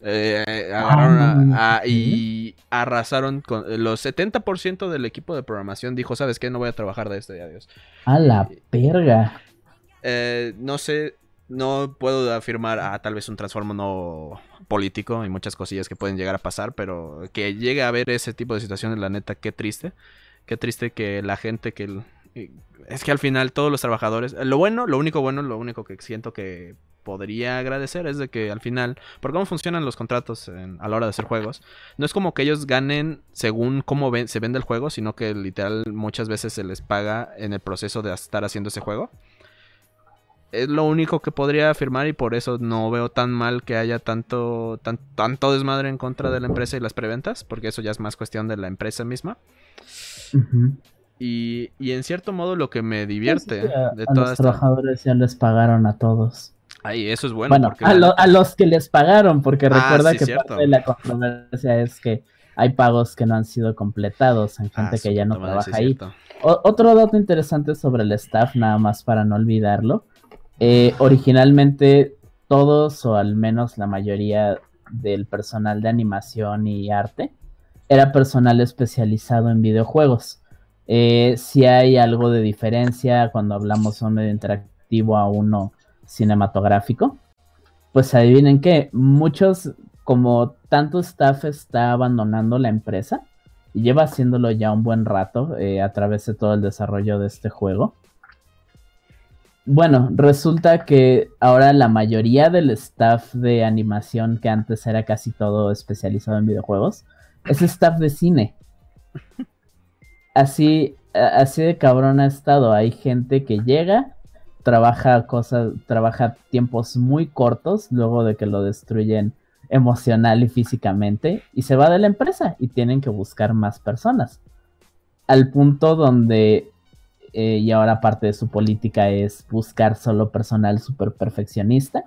Eh, agarraron ah, y arrasaron con los 70% del equipo de programación dijo, ¿sabes qué? No voy a trabajar de esto y adiós. A la perga. Eh, no sé, no puedo afirmar a tal vez un transformo no político y muchas cosillas que pueden llegar a pasar, pero que llegue a haber ese tipo de situaciones, la neta, qué triste. Qué triste que la gente que... Es que al final todos los trabajadores... Lo bueno, lo único bueno, lo único que siento que podría agradecer es de que al final, por cómo funcionan los contratos a la hora de hacer juegos, no es como que ellos ganen según cómo se vende el juego, sino que literal muchas veces se les paga en el proceso de estar haciendo ese juego. Es lo único que podría afirmar y por eso no veo tan mal que haya tanto, tanto desmadre en contra de la empresa y las preventas, porque eso ya es más cuestión de la empresa misma. Y, en cierto modo lo que me divierte de a los trabajadores ya les pagaron a todos. Ay, eso es bueno. a, los que les pagaron, porque ah, recuerda que parte de la controversia es que hay pagos que no han sido completados en gente ah, que ya no trabaja ahí. otro dato interesante sobre el staff, nada más para no olvidarlo. Eh, originalmente todos, o al menos la mayoría del personal de animación y arte, era personal especializado en videojuegos. Eh, si hay algo de diferencia cuando hablamos de un medio interactivo a uno cinematográfico, pues adivinen que muchos, como tanto staff está abandonando la empresa, y lleva haciéndolo ya un buen rato eh, a través de todo el desarrollo de este juego. Bueno, resulta que ahora la mayoría del staff de animación, que antes era casi todo especializado en videojuegos, es staff de cine. Así, así de cabrón ha estado. Hay gente que llega, trabaja cosas, trabaja tiempos muy cortos luego de que lo destruyen emocional y físicamente y se va de la empresa y tienen que buscar más personas. Al punto donde, eh, y ahora parte de su política es buscar solo personal super perfeccionista,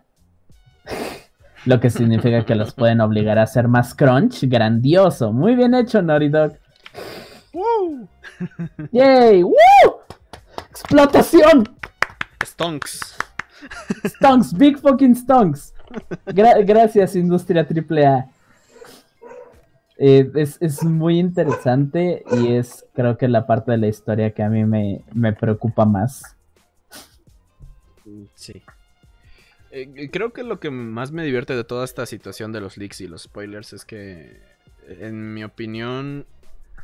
<laughs> lo que significa que los pueden obligar a hacer más crunch. Grandioso, muy bien hecho, Naughty. ¡Yay! ¡Woo! ¡Explotación! Stonks. Stonks, big fucking stonks. gracias, Industria AAA. Eh, es, muy interesante y es creo que la parte de la historia que a mí me, preocupa más. Sí. Eh, creo que lo que más me divierte de toda esta situación de los leaks y los spoilers es que, en mi opinión,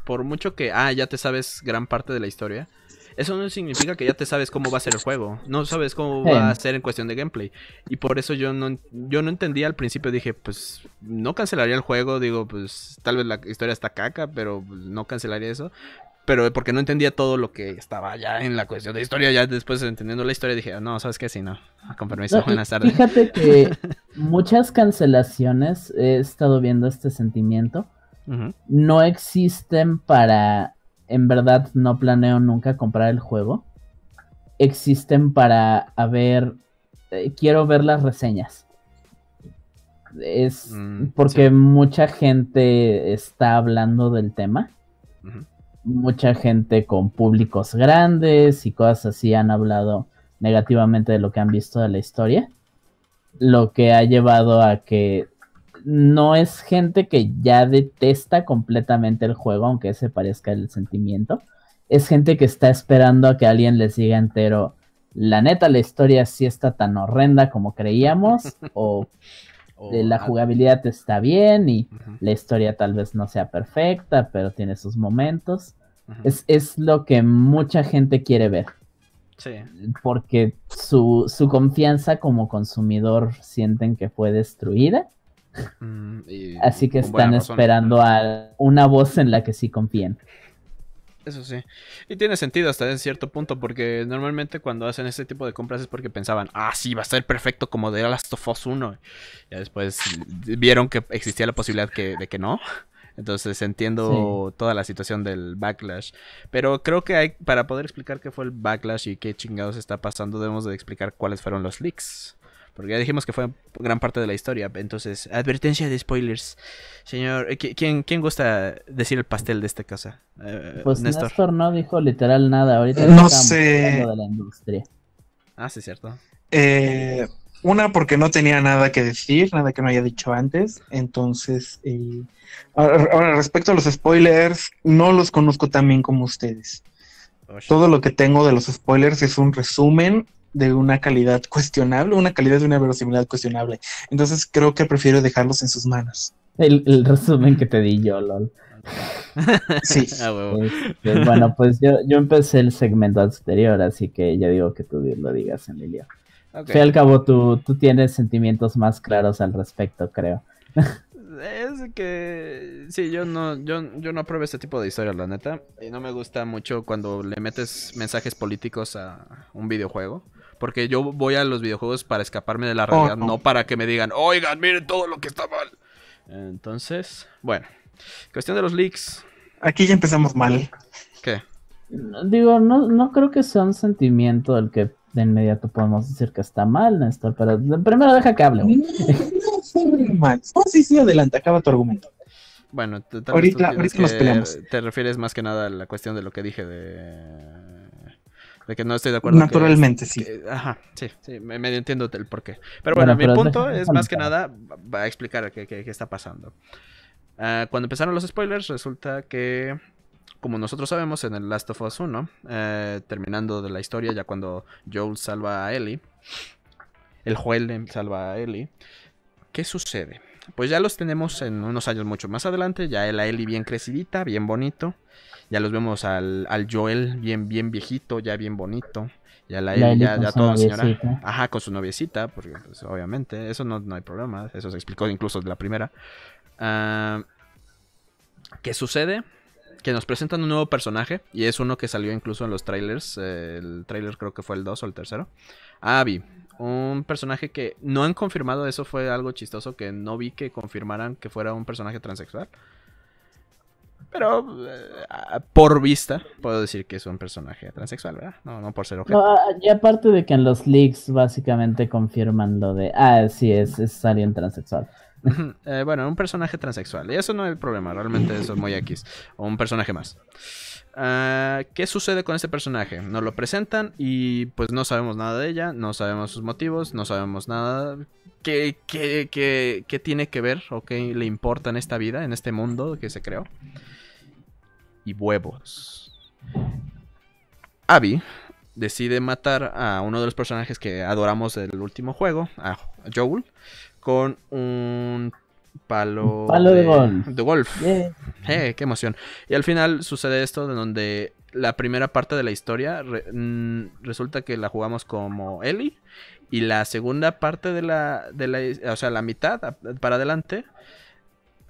por mucho que, ah, ya te sabes gran parte de la historia, eso no significa que ya te sabes cómo va a ser el juego. No sabes cómo va a ser en cuestión de gameplay. Y por eso yo no, yo no entendía al principio. Dije, pues no cancelaría el juego. Digo, pues tal vez la historia está caca, pero pues, no cancelaría eso. Pero porque no entendía todo lo que estaba ya en la cuestión de historia. Ya después entendiendo la historia dije, no, ¿sabes qué? Sí, no. Con permiso, buenas tardes. Fíjate que <laughs> muchas cancelaciones he estado viendo este sentimiento. No existen para en verdad no planeo nunca comprar el juego. Existen para a ver, eh, quiero ver las reseñas. Es mm, porque mucha gente está hablando del tema. Mucha gente con públicos grandes y cosas así han hablado negativamente de lo que han visto de la historia. Lo que ha llevado a que no es gente que ya detesta completamente el juego, aunque se parezca el sentimiento. Es gente que está esperando a que alguien les diga entero, la neta, la historia sí está tan horrenda como creíamos, <laughs> o la jugabilidad está bien y la historia tal vez no sea perfecta, pero tiene sus momentos. es, es, lo que mucha gente quiere ver. Sí. Porque su, su confianza como consumidor sienten que fue destruida Mm, Así que están esperando a una voz en la que sí confíen. Eso sí. Y tiene sentido hasta en cierto punto, porque normalmente cuando hacen este tipo de compras es porque pensaban, ah, sí, va a ser perfecto como de Last of Us 1. Y después vieron que existía la posibilidad de que no. Entonces entiendo toda la situación del backlash. Pero creo que hay, para poder explicar qué fue el backlash y qué chingados está pasando, debemos de explicar cuáles fueron los leaks. Porque ya dijimos que fue gran parte de la historia. Entonces, advertencia de spoilers. Señor, eh, ¿quién, quién gusta decir el pastel de esta casa? Eh, pues Néstor. no dijo literal nada. Ahorita no sé. de la industria. Ah, sí, cierto. Eh, una, porque no tenía nada que decir, nada que no haya dicho antes. Entonces, ahora, respecto a los spoilers, no los conozco tan bien como ustedes. Todo lo que tengo de los spoilers es un resumen de una calidad cuestionable, una calidad de una verosimilidad cuestionable. Entonces creo que prefiero dejarlos en sus manos. El, resumen que te di yo, LOL. Sí. <laughs> Ah, este, bueno, pues yo, yo empecé el segmento anterior, así que ya digo que tú lo digas, Emilio. Okay. al cabo, tú, tú tienes sentimientos más claros al respecto, creo. es que sí, yo no, yo, yo no apruebo este tipo de historias, la neta. Y no me gusta mucho cuando le metes mensajes políticos a un videojuego. Porque yo voy a los videojuegos para escaparme de la realidad, no para que me digan, oigan, miren todo lo que está mal. Entonces, bueno, cuestión de los leaks. Aquí ya empezamos mal. ¿Qué? Digo, no, no creo que sea un sentimiento del que de inmediato podemos decir que está mal, Néstor, pero primero deja que hable. No, mal. sí, sí, adelante, acaba tu argumento. Bueno, ahorita, ahorita nos peleamos. Te refieres más que nada a la cuestión de lo que dije de de que no estoy de acuerdo. Naturalmente, sí. ajá, sí, sí, me, medio entiendo el porqué. Pero bueno, mi punto es más que nada, va a explicar qué, qué, está pasando. Ah, cuando empezaron los spoilers, resulta que, como nosotros sabemos en el Last of Us 1, eh, terminando de la historia, ya cuando Joel salva a Ellie, el Joel salva a Ellie, ¿qué sucede? Pues ya los tenemos en unos años mucho más adelante, ya la Ellie bien crecidita, bien bonito. Ya los vemos al, al Joel bien, bien viejito, ya bien bonito. Ya la, Ellie, ya, ya toda señora. Ajá, con su noviecita, porque pues, obviamente, eso no, no, hay problema. Eso se explicó incluso de la primera. Ah, ¿Qué sucede? Que nos presentan un nuevo personaje. Y es uno que salió incluso en los trailers. Eh, el trailer creo que fue el 2 o el tercero. Abby. Un personaje que no han confirmado. Eso fue algo chistoso. Que no vi que confirmaran que fuera un personaje transexual. Pero eh, por vista, puedo decir que es un personaje transexual, ¿verdad? No, no por ser objeto. No, y aparte de que en los leaks básicamente confirman lo de, ah, sí, es, es alguien transexual. Eh, bueno, un personaje transexual. Y eso no hay problema, realmente eso es muy X. O un personaje más. Ah, ¿Qué sucede con este personaje? Nos lo presentan y pues no sabemos nada de ella, no sabemos sus motivos, no sabemos nada. ¿Qué, qué, qué, qué tiene que ver o qué le importa en esta vida, en este mundo que se creó? y huevos. Abby decide matar a uno de los personajes que adoramos del último juego, a Joel, con un palo, Palo de golf. de golf. Yeah. <laughs> Eh, qué emoción. Y al final sucede esto de donde la primera parte de la historia re- mm, resulta que la jugamos como Ellie y la segunda parte de la, de la o sea, la mitad para adelante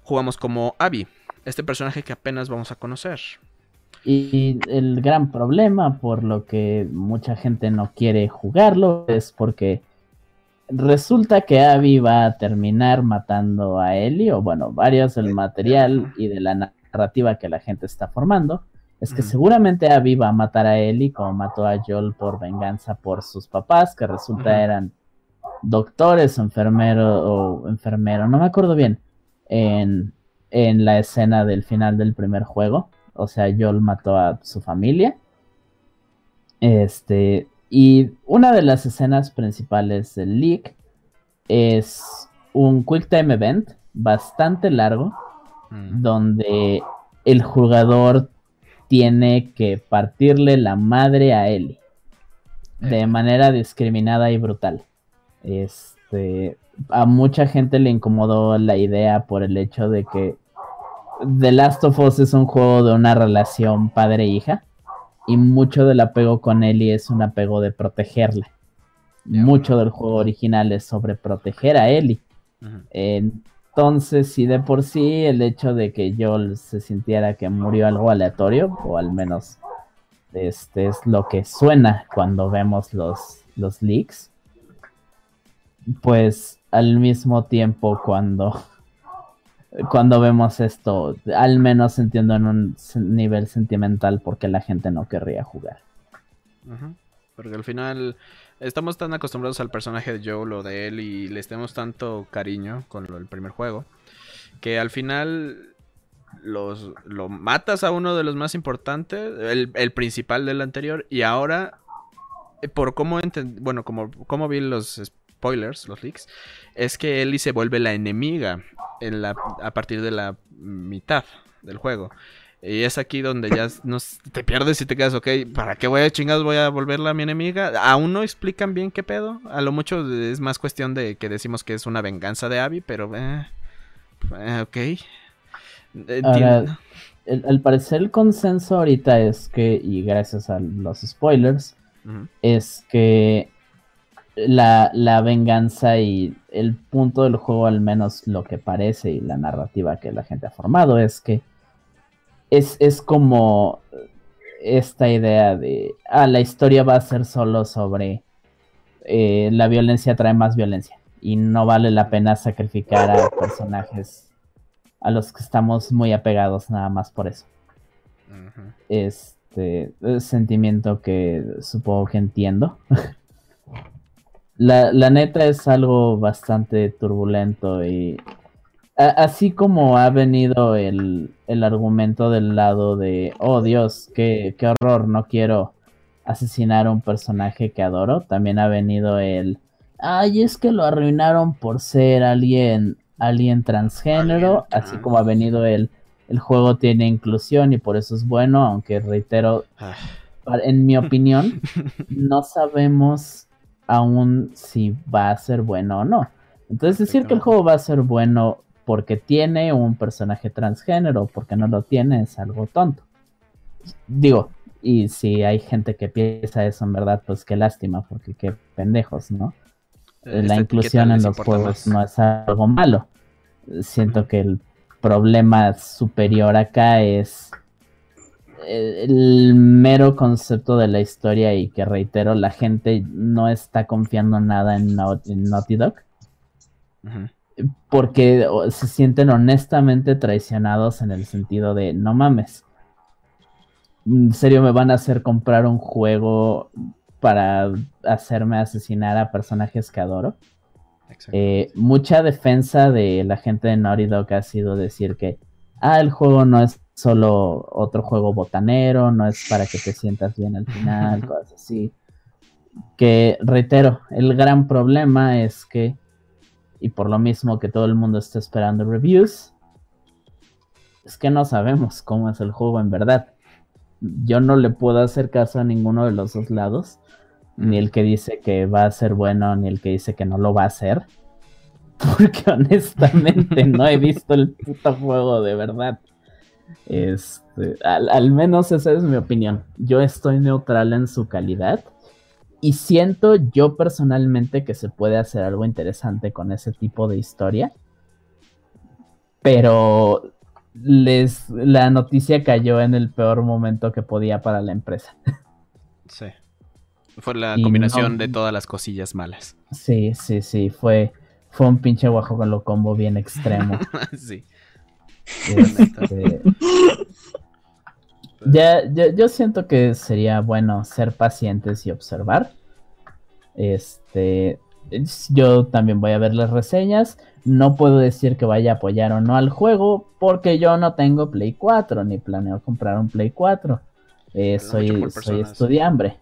jugamos como Abby, este personaje que apenas vamos a conocer. Y el gran problema por lo que mucha gente no quiere jugarlo es porque resulta que Abby va a terminar matando a Ellie, o bueno, varios del material y de la narrativa que la gente está formando. Es que seguramente Abby va a matar a Ellie como mató a Joel por venganza por sus papás, que resulta eran doctores enfermero o enfermero, no me acuerdo bien, en, en la escena del final del primer juego. O sea, Joel mató a su familia. Este, y una de las escenas principales del leak es un Quick Time Event bastante largo, Mm. donde el jugador tiene que partirle la madre a Ellie de Eh. manera discriminada y brutal. Este, a mucha gente le incomodó la idea por el hecho de que The Last of Us es un juego de una relación padre-hija y mucho del apego con Ellie es un apego de protegerla. Mucho bueno. del juego original es sobre proteger a Ellie. Entonces, si de por sí el hecho de que Joel se sintiera que murió algo aleatorio, o al menos este es lo que suena cuando vemos los, los leaks, pues al mismo tiempo cuando, cuando vemos esto, al menos entiendo en un nivel sentimental porque la gente no querría jugar. Porque al final estamos tan acostumbrados al personaje de Joel o de él y le tenemos tanto cariño con lo del primer juego que al final los lo matas a uno de los más importantes, el, el principal del anterior y ahora eh, por cómo bueno, como, como vi los spoilers, los leaks, es que Ellie se vuelve la enemiga en la, a partir de la mitad del juego. Y es aquí donde ya nos, te pierdes y te quedas, ok, ¿para qué voy a chingados voy a volverla mi enemiga? Aún no explican bien qué pedo. A lo mucho es más cuestión de que decimos que es una venganza de Abby, pero... eh, eh, ok. Ahora, el- al parecer el consenso ahorita es que, y gracias a los spoilers, es que la, la venganza y el punto del juego, al menos lo que parece y la narrativa que la gente ha formado, es que es, es como esta idea de, ah, la historia va a ser solo sobre eh, la violencia trae más violencia y no vale la pena sacrificar a personajes a los que estamos muy apegados nada más por eso este sentimiento que supongo que entiendo. <laughs> la, la neta es algo bastante turbulento y a- así como ha venido el, el argumento del lado de, oh Dios, qué, qué horror, no quiero asesinar a un personaje que adoro, también ha venido el, ay, es que lo arruinaron por ser alguien, alguien transgénero, Alguien así como ha venido el, el juego tiene inclusión y por eso es bueno, aunque reitero, Ah, en mi opinión, <laughs> no sabemos aún si va a ser bueno o no. Entonces decir que el juego va a ser bueno porque tiene un personaje transgénero o porque no lo tiene es algo tonto. Digo, y si hay gente que piensa eso en verdad, pues qué lástima, porque qué pendejos, ¿no? esta la etiqueta inclusión en los juegos más. no es algo malo. Siento que el problema superior acá es eh, el mero concepto de la historia y que reitero, la gente no está confiando nada en, en Naughty Dog porque se sienten honestamente traicionados en el sentido de no mames. ¿En serio me van a hacer comprar un juego para hacerme asesinar a personajes que adoro? Eh, mucha defensa de la gente de Naughty Dog ha sido decir que ah, el juego no es solo otro juego botanero, no es para que te sientas bien al final, cosas así. Que reitero, el gran problema es que, y por lo mismo que todo el mundo está esperando reviews, es que no sabemos cómo es el juego en verdad. yo no le puedo hacer caso a ninguno de los dos lados, ni el que dice que va a ser bueno, ni el que dice que no lo va a hacer. <laughs> Porque honestamente no he visto el puto juego de verdad. Este, al, menos esa es mi opinión. Yo estoy neutral en su calidad. Y siento yo personalmente que se puede hacer algo interesante con ese tipo de historia. Pero les la noticia cayó en el peor momento que podía para la empresa. <laughs> Sí. Fue la combinación de todas las cosillas malas. Sí, sí, sí. Fue, fue un pinche guajo con lo combo bien extremo. <laughs> sí. Este, <laughs> ya, yo siento que sería bueno ser pacientes y observar. Este, yo también voy a ver las reseñas. No puedo decir que vaya a apoyar o no al juego porque yo no tengo Play 4 ni planeo comprar un Play 4. Eh, soy soy estudiambre.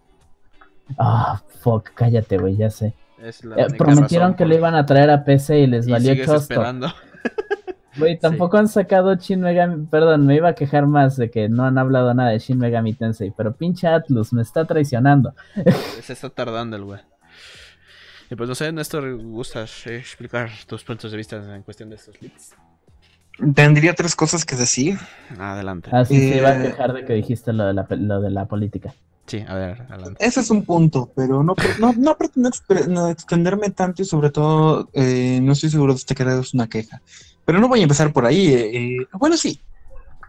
Ah, fuck, cállate, güey, ya sé. Eh, prometieron que lo iban a traer a PC y les valió chosto. <laughs> Güey, tampoco han sacado Shin Megami. Perdón, me iba a quejar más de que no han hablado nada de Shin Megami Tensei, pero pinche Atlus me está traicionando. <laughs> Se está tardando el güey. Y pues no sé, Néstor, ¿gustas explicar tus puntos de vista en cuestión de estos leaks? Tendría tres cosas que decir. Adelante. Así ah, se iba a eh, quejar de que dijiste lo de la, lo de la política. Sí, a ver, adelante. Ese es un punto, pero no, no, no pretendo extenderme tanto y sobre todo eh, no estoy seguro de este que es una queja. Pero no voy a empezar por ahí. Eh, bueno, sí,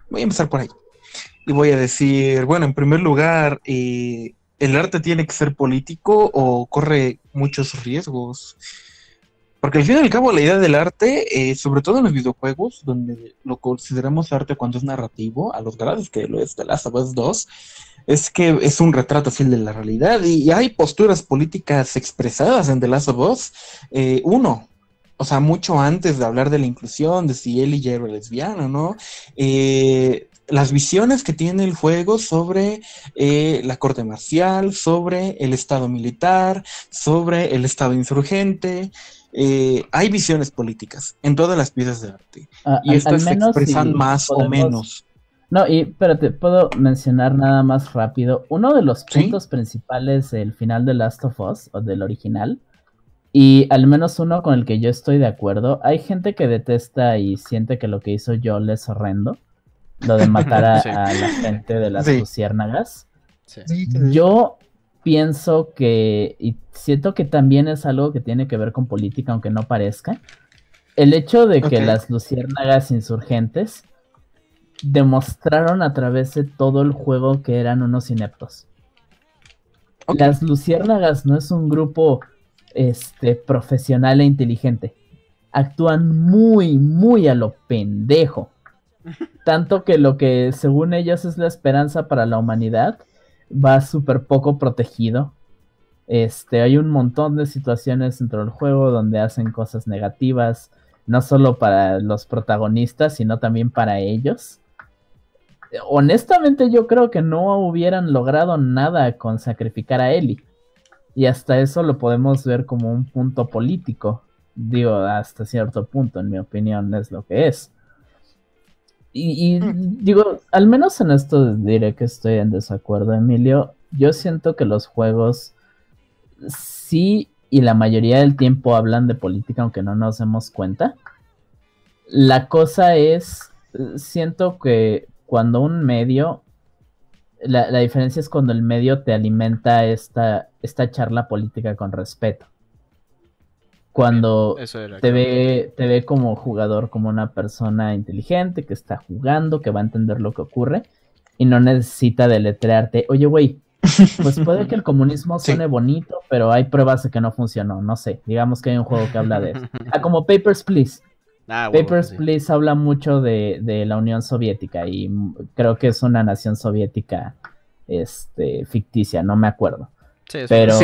voy a empezar por ahí. Y voy a decir, bueno, en primer lugar, eh, ¿el arte tiene que ser político o corre muchos riesgos? Porque al fin y al cabo la idea del arte, eh, sobre todo en los videojuegos, donde lo consideramos arte cuando es narrativo, a los grados que lo es de Last of Us 2, es que es un retrato fiel de la realidad y hay posturas políticas expresadas en The Last of Us. Eh, uno, o sea, mucho antes de hablar de la inclusión, de si él ya era lesbiana, ¿no? Eh, las visiones que tiene el juego sobre eh, la corte marcial, sobre el estado militar, sobre el estado insurgente. Eh, hay visiones políticas en todas las piezas de arte. Ah, y estas se expresan más o menos. No, y espérate, puedo mencionar nada más rápido. Uno de los puntos principales del final de Last of Us, o del original, y al menos uno con el que yo estoy de acuerdo, hay gente que detesta y siente que lo que hizo Joel es horrendo lo de matar a, <laughs> la gente de las luciérnagas. Yo pienso que, y siento que también es algo que tiene que ver con política, aunque no parezca, el hecho de que las luciérnagas insurgentes demostraron a través de todo el juego que eran unos ineptos. Las luciérnagas no es un grupo este, profesional e inteligente. Actúan muy, muy a lo pendejo. <laughs> Tanto que lo que según ellos es la esperanza para la humanidad va súper poco protegido. Este, hay un montón de situaciones dentro del juego donde hacen cosas negativas, no solo para los protagonistas, sino también para ellos. Honestamente yo creo que no hubieran logrado nada con sacrificar a Ellie. Y hasta eso lo podemos ver como un punto político. Digo, hasta cierto punto, en mi opinión, es lo que es. Y, mm. digo, al menos en esto diré que estoy en desacuerdo, Emilio. Yo siento que los juegos sí y la mayoría del tiempo hablan de política, aunque no nos demos cuenta. La cosa es, siento que cuando un medio, la, la diferencia es cuando el medio te alimenta esta, esta charla política con respeto cuando te ve, te ve como jugador, como una persona inteligente que está jugando, que va a entender lo que ocurre y no necesita deletrearte, oye, güey, pues puede que el <laughs> comunismo suene bonito, pero hay pruebas de que no funcionó, no sé, digamos que hay un juego que habla de eso. <laughs> Ah, como Papers, Please. Ah, Papers, Please habla mucho de, de, la Unión Soviética y creo que es una nación soviética este, ficticia, no me acuerdo. pero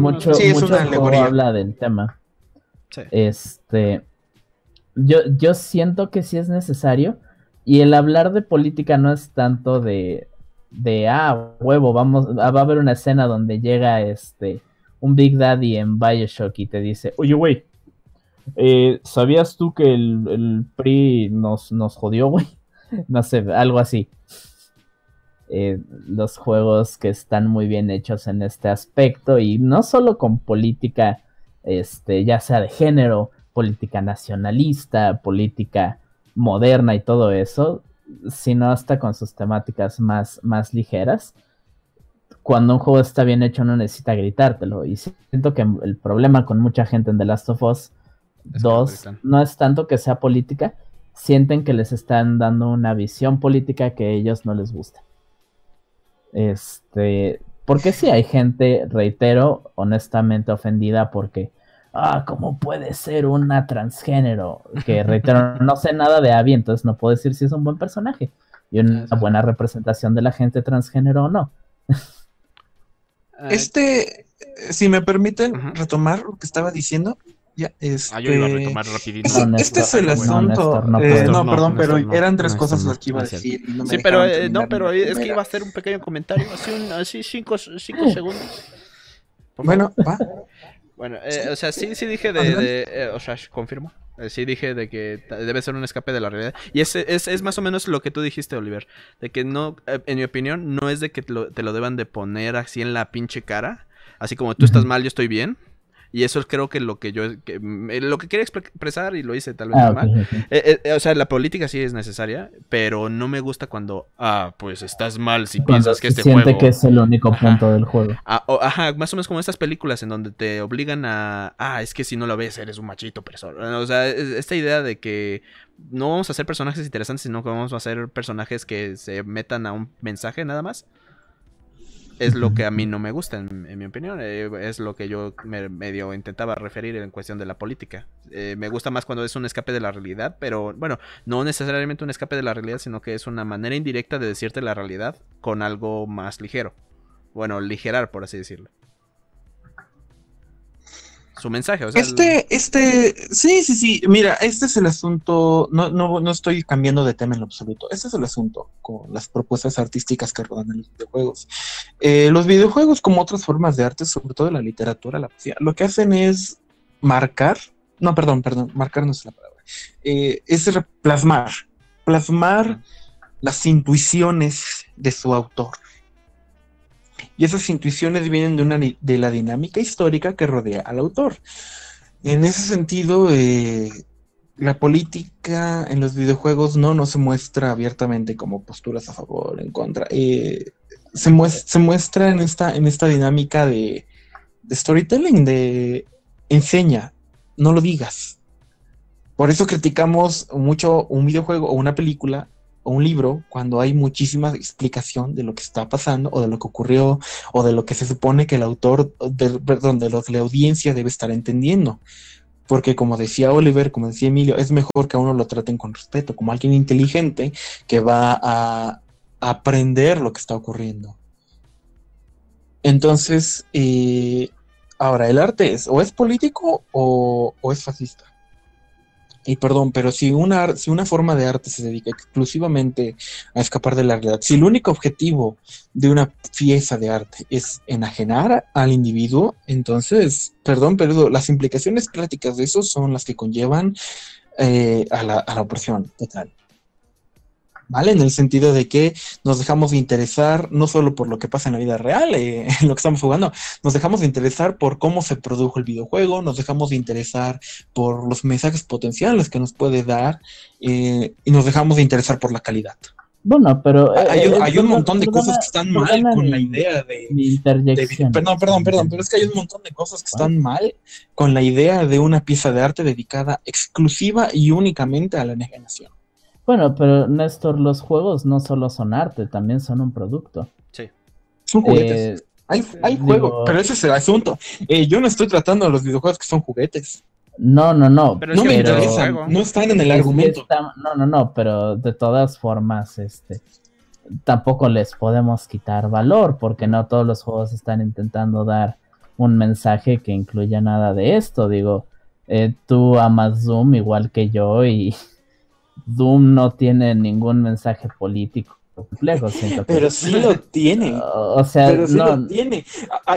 mucho, mucho habla del tema. Este, yo, yo siento que sí es necesario. Y el hablar de política no es tanto de, de ah, huevo, vamos, va a haber una escena donde llega este un Big Daddy en Bioshock y te dice, oye, güey, eh, ¿sabías tú que el, PRI nos, nos jodió, güey? <laughs> No sé, algo así. eh, los juegos que están muy bien hechos en este aspecto y no solo con política, este, ya sea de género, política nacionalista, política moderna y todo eso, sino hasta con sus temáticas más, más ligeras. Cuando un juego está bien hecho no necesita gritártelo. Y siento que el problema con mucha gente en The Last of Us 2 no es tanto que sea política, sienten que les están dando una visión política que a ellos no les gusta. Este, porque sí hay gente, reitero, honestamente ofendida porque, ah, ¿cómo puede ser una transgénero? Que <laughs> reitero, no sé nada de Abby, entonces no puedo decir si es un buen personaje y una buena representación de la gente transgénero o no. Este, si me permiten retomar lo que estaba diciendo, ya, este... Ah, yo iba a retomar rapidito. este es el asunto. No, eh, perdón, pero eran tres cosas las que iba a decir. sí, pero eh, no, pero es que iba a hacer un pequeño comentario, así, un, así cinco, cinco segundos. Bueno, va. Bueno, eh, o sea, sí, sí dije de, o sea, confirmo. sí dije de que debe ser un escape de la realidad. Y es, es, es, más o menos lo que tú dijiste, Oliver. De que no, en mi opinión, no es de que te lo, te lo deban de poner así en la pinche cara. Así como tú estás mal, yo estoy bien. Y eso es creo que lo que yo, lo que quería expresar y lo hice tal vez ah, mal. Eh, eh, o sea, la política sí es necesaria, pero no me gusta cuando, ah, pues estás mal si piensas que este siente que es el único punto del juego. Ah, ajá, más o menos como estas películas en donde te obligan a, ah, es que si no lo ves eres un machito persona. O sea, esta idea de que no vamos a ser personajes interesantes, sino que vamos a ser personajes que se metan a un mensaje nada más es lo que a mí no me gusta, en, mi opinión. Eh, es lo que yo me, medio intentaba referir en cuestión de la política. Eh, me gusta más cuando es un escape de la realidad, pero bueno, no necesariamente un escape de la realidad, sino que es una manera indirecta de decirte la realidad con algo más ligero. Bueno, ligerar, por así decirlo su mensaje. este, este, sí, sí, sí. Mira, este es el asunto. No, no, no estoy cambiando de tema en lo absoluto. Este es el asunto con las propuestas artísticas que rodan en los videojuegos. Eh, los videojuegos, como otras formas de arte, sobre todo la literatura, la poesía, lo que hacen es marcar. No, perdón, perdón, marcar no es la palabra. Eh, es plasmar, plasmar las intuiciones de su autor. Y esas intuiciones vienen de, una, de la dinámica histórica que rodea al autor. En ese sentido, eh, la política en los videojuegos no, no se muestra abiertamente como posturas a favor, en contra. Eh, se, muestra en esta, en esta dinámica de, de storytelling, de enseña, no lo digas. Por eso criticamos mucho un videojuego o una película o un libro cuando hay muchísima explicación de lo que está pasando o de lo que ocurrió o de lo que se supone que el autor, de, perdón, de la audiencia debe estar entendiendo. Porque como decía Oliver, como decía Emilio, es mejor que a uno lo traten con respeto, como alguien inteligente que va a, aprender lo que está ocurriendo. Entonces, eh, ahora, el arte es o es político o es fascista. Y perdón, pero si una, si una forma de arte se dedica exclusivamente a escapar de la realidad, si el único objetivo de una pieza de arte es enajenar al individuo, entonces, perdón, pero las implicaciones prácticas de eso son las que conllevan eh, a, la, a la opresión total. ¿Vale? En el sentido de que nos dejamos de interesar no solo por lo que pasa en la vida real, eh, <laughs> en lo que estamos jugando, nos dejamos de interesar por cómo se produjo el videojuego, nos dejamos de interesar por los mensajes potenciales que nos puede dar eh, y nos dejamos de interesar por la calidad. Bueno, pero... hay, eh, un montón de cosas que están mal con la idea de, de, Perdón, perdón, perdón, pero es que hay un montón de cosas que están mal con la idea de una pieza de arte dedicada exclusiva y únicamente a la enajenación. Bueno, pero Néstor, los juegos no solo son arte, también son un producto. Sí. Son juguetes. Eh, hay, hay juegos, pero ese es el asunto. Eh, yo no estoy tratando a los videojuegos que son juguetes. No, no, no. Pero no me interesan, no están en el argumento. no, no, no, pero de todas formas, este, tampoco les podemos quitar valor, porque no todos los juegos están intentando dar un mensaje que incluya nada de esto. Digo, eh, tú amas Zoom igual que yo y Doom no tiene ningún mensaje político complejo. Siento pero sí lo <laughs> tiene. o sea, pero sí lo tiene.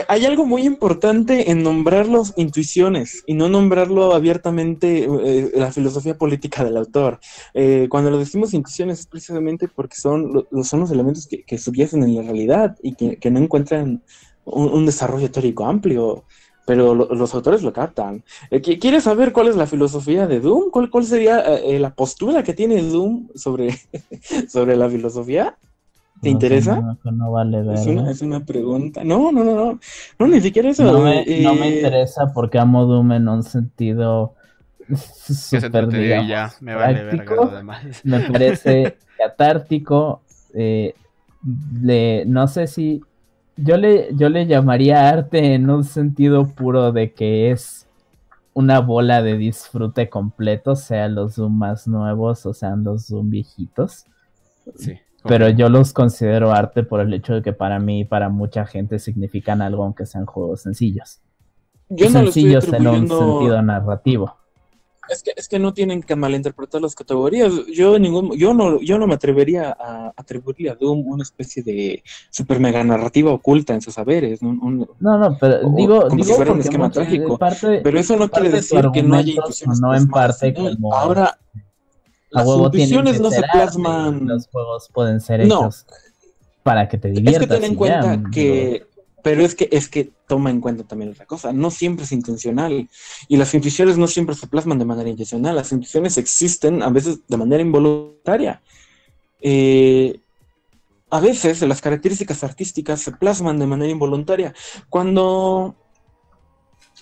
Hay, algo muy importante en nombrarlos intuiciones y no nombrarlo abiertamente eh, la filosofía política del autor. Eh, cuando lo decimos intuiciones es precisamente porque son, son los elementos que, que subyacen en la realidad y que, no encuentran un, desarrollo teórico amplio pero los autores lo captan. Eh, ¿Quieres saber cuál es la filosofía de Doom? ¿Cuál, cuál sería eh, la postura que tiene Doom sobre, <laughs> sobre la filosofía? ¿Te interesa? No, vale ver, es, una, pregunta. No, no, no, no. No, ni siquiera eso. No me, no me eh, interesa porque amo Doom en un sentido <laughs> super, digamos, ya, me vale práctico. me parece <laughs> catártico. no sé si yo le, yo le llamaría arte en un sentido puro de que es una bola de disfrute completo, sean los Zoom más nuevos o sean los Zoom viejitos. Sí. Pero yo los considero arte por el hecho de que para mí y para mucha gente significan algo aunque sean juegos sencillos. Yo sencillos en un sentido narrativo. Es que, es que no tienen que malinterpretar las categorías. Yo ningún, yo no, yo no me atrevería a atribuirle a Doom una especie de super mega narrativa oculta en sus saberes. no, no, pero digo, como digo si fuera un esquema trágico. pero eso no quiere decir que no haya intuiciones. No en parte como ahora las intuiciones no se plasman. Los juegos pueden ser hechos para que te diviertas. Es que ten en cuenta que pero es que, es que toma en cuenta también otra cosa, no siempre es intencional y las intuiciones no siempre se plasman de manera intencional, las intuiciones existen a veces de manera involuntaria. Eh, a veces las características artísticas se plasman de manera involuntaria. Cuando,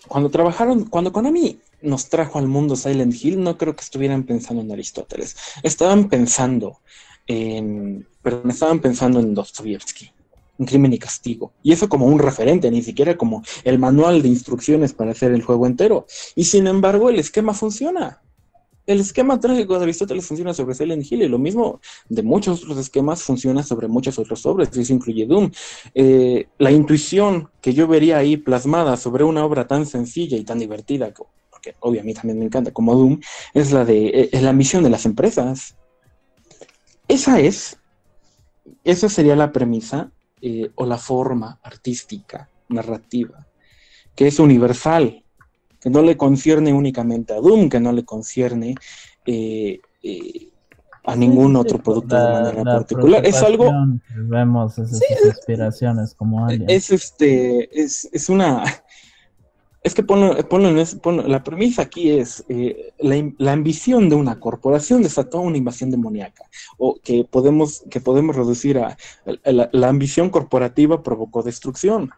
cuando trabajaron, cuando Konami nos trajo al mundo Silent Hill, no creo que estuvieran pensando en Aristóteles, estaban pensando en, perdón, estaban pensando en Dostoyevsky un crimen y castigo. Y eso como un referente, ni siquiera como el manual de instrucciones para hacer el juego entero. Y sin embargo, el esquema funciona. El esquema trágico de Aristóteles funciona sobre Silent Hill y lo mismo de muchos otros esquemas funciona sobre muchos otros obras, y eso incluye Doom. Eh, la intuición que yo vería ahí plasmada sobre una obra tan sencilla y tan divertida, porque obviamente también me encanta como Doom, es la de eh, es la misión de las empresas. Esa es, esa sería la premisa eh, o la forma artística, narrativa, que es universal, que no le concierne únicamente a Doom, que no le concierne eh, eh, a ningún otro producto de manera particular. Es algo. Vemos esas inspiraciones como alguien. Es este, es, es una es que ponlo, en la premisa aquí es eh, la, ambición de una corporación desató una invasión demoníaca, o que podemos, que podemos reducir a la ambición corporativa provocó destrucción.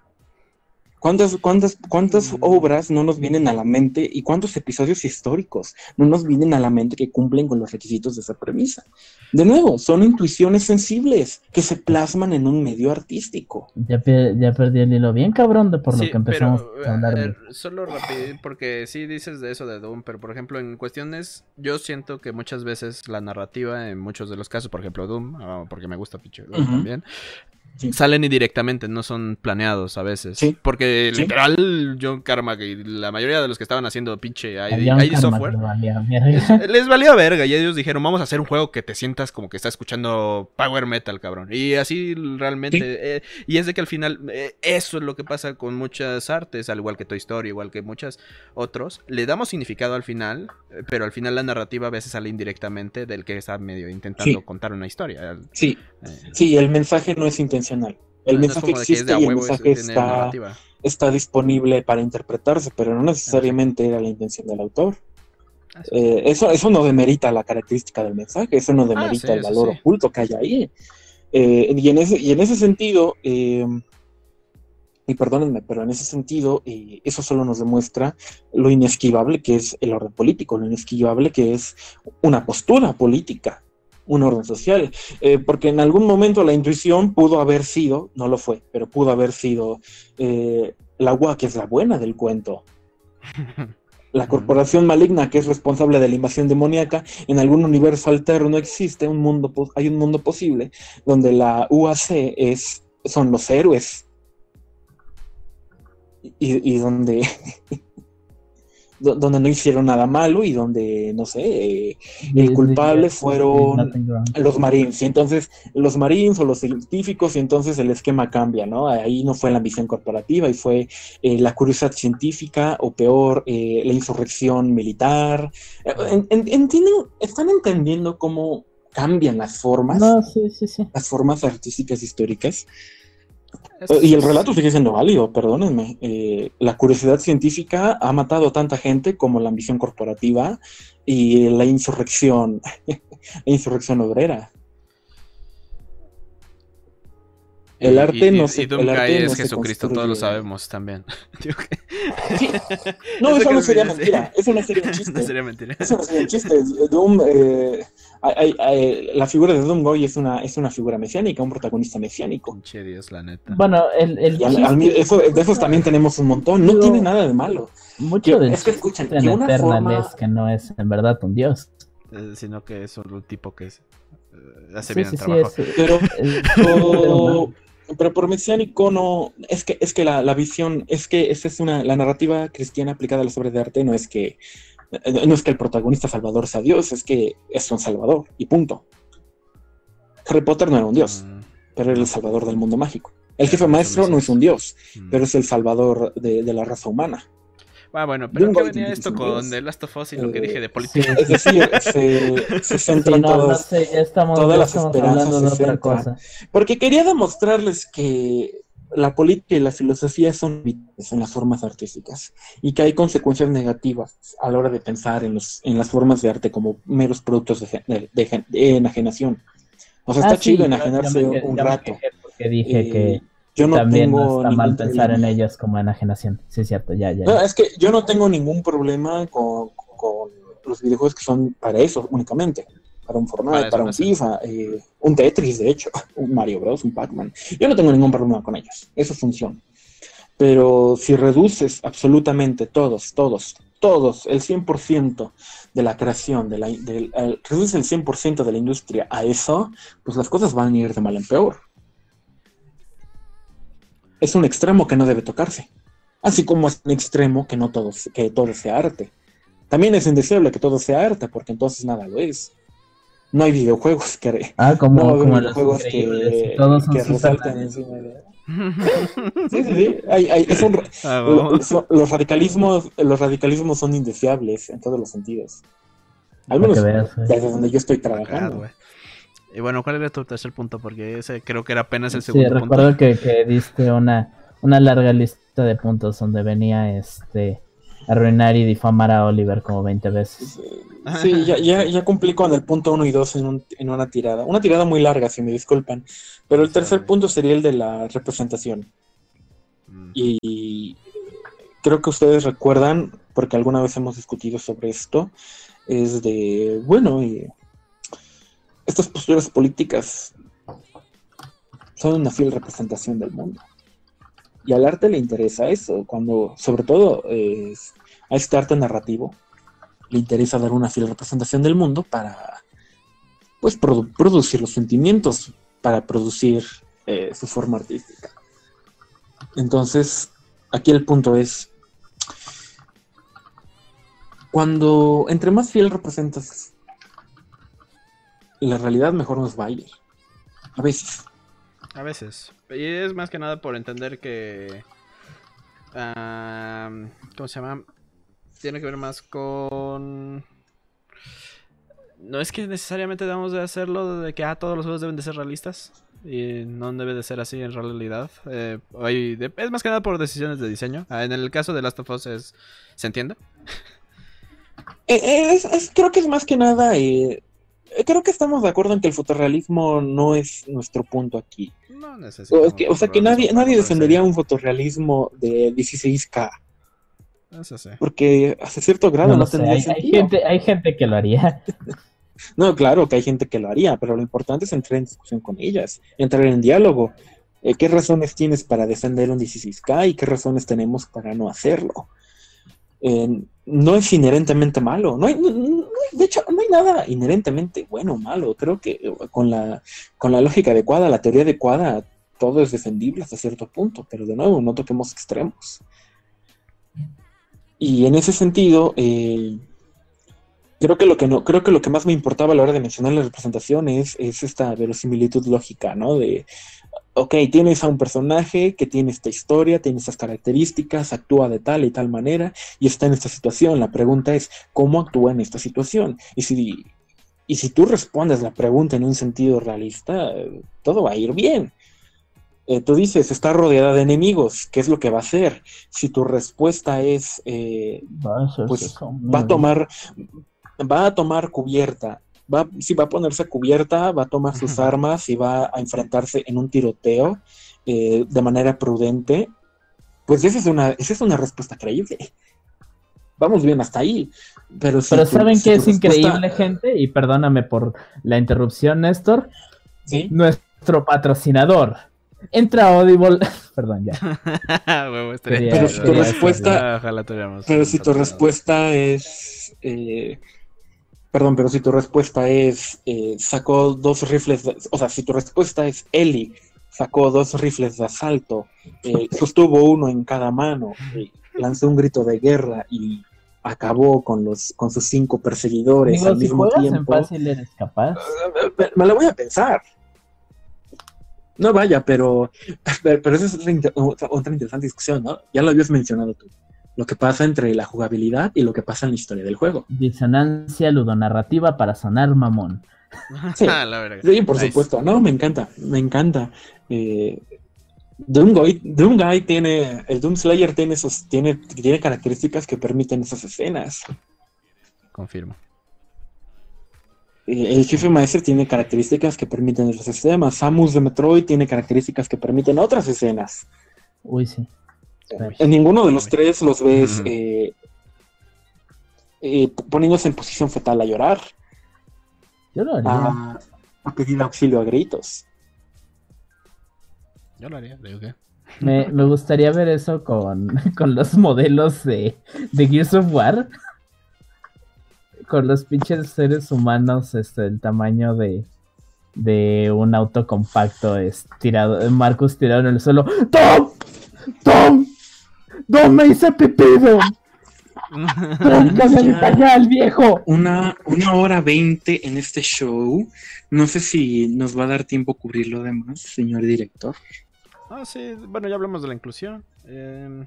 ¿Cuántas, cuántas, cuántas mm. obras no nos vienen a la mente y cuántos episodios históricos no nos vienen a la mente que cumplen con los requisitos de esa premisa? De nuevo, son intuiciones sensibles que se plasman en un medio artístico. Ya, ya perdí el hilo bien cabrón de por lo que empezamos a hablar. solo rápido, porque sí dices de eso de Doom, pero por ejemplo en cuestiones, yo siento que muchas veces la narrativa, en muchos de los casos, por ejemplo Doom, ah, porque me gusta Picho Doom también, Salen indirectamente, no son planeados a veces. Porque literal, John Carmack y la mayoría de los que estaban haciendo pinche ID, software <laughs> les valía verga. Y ellos dijeron, vamos a hacer un juego que te sientas como que estás escuchando power metal, cabrón. Y así realmente. Eh, y es de que al final, eh, eso es lo que pasa con muchas artes, al igual que Toy Story, igual que muchos otros. Le damos significado al final, eh, pero al final la narrativa a veces sale indirectamente del que está medio intentando contar una historia. Sí, sí, el mensaje no es intencional el mensaje existe y el mensaje está, disponible para interpretarse, pero no necesariamente era la intención del autor. Eh, eso, eso no demerita la característica del mensaje, eso no ah, demerita el valor oculto que hay ahí. Eh, y, en ese, y en ese sentido, eh, y perdónenme, pero en ese sentido, eso solo nos demuestra lo inesquivable que es el orden político, lo inesquivable que es una postura política un orden social, eh, porque en algún momento la intuición pudo haber sido, no lo fue, pero pudo haber sido eh, la UA, que es la buena del cuento. <laughs> La corporación maligna que es responsable de la invasión demoníaca, en algún universo alterno existe un mundo, hay un mundo posible donde la UAC es, son los héroes y, y donde <laughs> donde no hicieron nada malo y donde, no sé, eh, el culpable fueron los marines. Y entonces los marines o los científicos, y entonces el esquema cambia, ¿no? Ahí no fue la ambición corporativa y fue eh, la curiosidad científica o peor, eh, la insurrección militar. ¿Entienden? ¿Están entendiendo cómo cambian las formas? No, sí, sí, sí. Las formas artísticas históricas. Y el relato sigue siendo válido, perdónenme. Eh, la curiosidad científica ha matado a tanta gente como la ambición corporativa y la insurrección, <laughs> la insurrección obrera. El arte no se. Y arte es Jesucristo, todos lo sabemos también. <laughs> <laughs> No, eso, no sería mentira. Eso no sería un chiste. no sería mentira. Eso no sería un chiste. Doom, eh, la figura de Doom Goy es una, es una figura mesiánica, un protagonista mesiánico. Che Dios, la neta. Bueno, el. el eso, de esos también tenemos un montón. No tiene nada de malo. Mucho de es que escuchen, que una forma... es que no es en verdad un dios. Eh, sino que es un tipo que es, eh, hace bien el trabajo. pero, pero por mesiánico no, es que, es que la, la visión, es que esa es una, la narrativa cristiana aplicada a las obras de arte no es que, no es que el protagonista salvador sea Dios, es que es un salvador, y punto. Harry Potter no era un dios, mm. pero era el salvador del mundo mágico. El jefe maestro no es un dios, mm. pero es el salvador de, de la raza humana. Ah, bueno, pero ¿qué venía esto con The Last of Us y lo que dije de política? es decir, <laughs> se, se centra en todas, todas las esperanzas. De otra cosa. Porque quería demostrarles que la política y la filosofía son en las formas artísticas y que hay consecuencias negativas a la hora de pensar en, los, en las formas de arte como meros productos de, enajenación. O sea, está ah, chido enajenarse un rato. Porque dije que eh, yo no También tengo está mal pensar en ellas como enajenación. Sí, es cierto, ya, ya. No, es que yo no tengo ningún problema con, los videojuegos que son para eso únicamente. Para un Fortnite, para, un FIFA, eh, un Tetris, de hecho, <laughs> un Mario Bros, un Pac-Man. Yo no tengo ningún problema con ellos. Eso funciona. Pero si reduces absolutamente todos, todos, todos, el 100% de la creación, de la, reduces el 100% de la industria a eso, pues las cosas van a ir de mal en peor es un extremo que no debe tocarse. Así como es un extremo que no todo, que todo sea arte. También es indeseable que todo sea arte, porque entonces nada lo es. No hay videojuegos <laughs> que, ah, como, no hay videojuegos que, que resalten encima de... Sí, sí, sí. Hay, hay, <laughs> ah, los, radicalismos, los radicalismos son indeseables en todos los sentidos. Al menos desde donde yo estoy trabajando. Y bueno, ¿cuál era tu tercer punto? Porque ese creo que era apenas el segundo sí, recuerdo Que, que diste una, una larga lista de puntos donde venía este arruinar y difamar a Oliver como 20 veces. Sí, ya, ya, ya cumplí con el punto 1 y 2 en, un, en una tirada. Una tirada muy larga, si me disculpan. Pero el tercer punto sería el de la representación. Mm. Y creo que ustedes recuerdan, porque alguna vez hemos discutido sobre esto, es de, bueno, y estas posturas políticas son una fiel representación del mundo. Y al arte le interesa eso, cuando, sobre todo a este arte narrativo, le interesa dar una fiel representación del mundo para, pues, producir los sentimientos, para producir eh, su forma artística. Entonces, aquí el punto es, cuando entre más fiel representas la realidad mejor nos va a ir. A veces. A veces. Y es más que nada por entender que... ¿Cómo se llama? Tiene que ver más con... No es que necesariamente debamos de hacerlo de que ah, todos los juegos deben de ser realistas. Y no debe de ser así en realidad. Eh, es más que nada por decisiones de diseño. Ah, en el caso de Last of Us es, ¿se entiende? Eh, es, creo que es más que nada eh, eh, creo que estamos de acuerdo en que el fotorrealismo no es nuestro punto aquí. No o, sea que nadie, nadie defendería un fotorrealismo de 16K. Eso sí. Porque hasta cierto grado no, tendría hay, sentido. Hay gente, hay gente que lo haría. <laughs> no, claro que hay gente que lo haría, pero lo importante es entrar en discusión con ellas, entrar en diálogo. Eh, ¿Qué razones tienes para defender un 16K y qué razones tenemos para no hacerlo? No es inherentemente malo. No hay, de hecho, no hay nada inherentemente bueno o malo. Creo que eh, con la, con la lógica adecuada, la teoría adecuada, todo es defendible hasta cierto punto. Pero de nuevo, no toquemos extremos. Y en ese sentido, eh, creo que lo que no, creo que lo que más me importaba a la hora de mencionar la representación es, es esta verosimilitud lógica, ¿no? De ok, tienes a un personaje que tiene esta historia, tiene estas características, actúa de tal y tal manera y está en esta situación. La pregunta es, ¿cómo actúa en esta situación? Y si, y si tú respondes la pregunta en un sentido realista, todo va a ir bien. Eh, tú dices, está rodeada de enemigos, ¿qué es lo que va a hacer? Si tu respuesta es, eh, pues va a tomar, va a tomar cubierta va, si va a ponerse a cubierta, va a tomar sus armas y va a enfrentarse en un tiroteo eh, de manera prudente, pues esa es una, esa es una respuesta creíble. Vamos bien hasta ahí. Pero, pero ¿saben que es increíble, gente? Y perdóname por la interrupción, Néstor. ¿Sí? Nuestro patrocinador. Entra Audible. <laughs> Perdón, ya. <laughs> pero si tu respuesta. pero si tu respuesta es. Eh, Perdón, pero si tu respuesta es eh, sacó dos rifles, o sea, si tu respuesta es Eli sacó dos rifles de asalto, eh, <laughs> sostuvo uno en cada mano, eh, lanzó un grito de guerra y acabó con los con sus cinco perseguidores al mismo tiempo. fácil eres capaz. Me, la voy a pensar. No vaya, pero, <laughs> pero, esa es otra, otra interesante discusión, ¿no? Ya lo habías mencionado tú lo que pasa entre la jugabilidad y lo que pasa en la historia del juego. Disonancia ludonarrativa para sonar mamón. Sí, <laughs> sí por supuesto. No, me encanta, me encanta. Eh, Doomguy, tiene, el Doom Slayer tiene, esos, tiene, tiene características que permiten esas escenas. Confirmo. Eh, el jefe maestro tiene características que permiten esas escenas. Samus de Metroid tiene características que permiten otras escenas. Uy, sí. En ninguno de los tres los ves eh, eh, poniéndose en posición fetal a llorar. Yo lo haría. A, pedir auxilio a gritos. Yo lo haría, digo que. Me, gustaría ver eso <laughs> con, los modelos de, de Gears of War. Con los pinches seres humanos, este, el tamaño de, de un auto compacto, es tirado, Marcus tirado en el suelo. ¡Tom! ¡Tom! ¡No me hice pipido! el <laughs> viejo! Una, una hora veinte en este show. No sé si nos va a dar tiempo a cubrir lo demás, señor director. Ah, sí, bueno, ya hablamos de la inclusión. Em,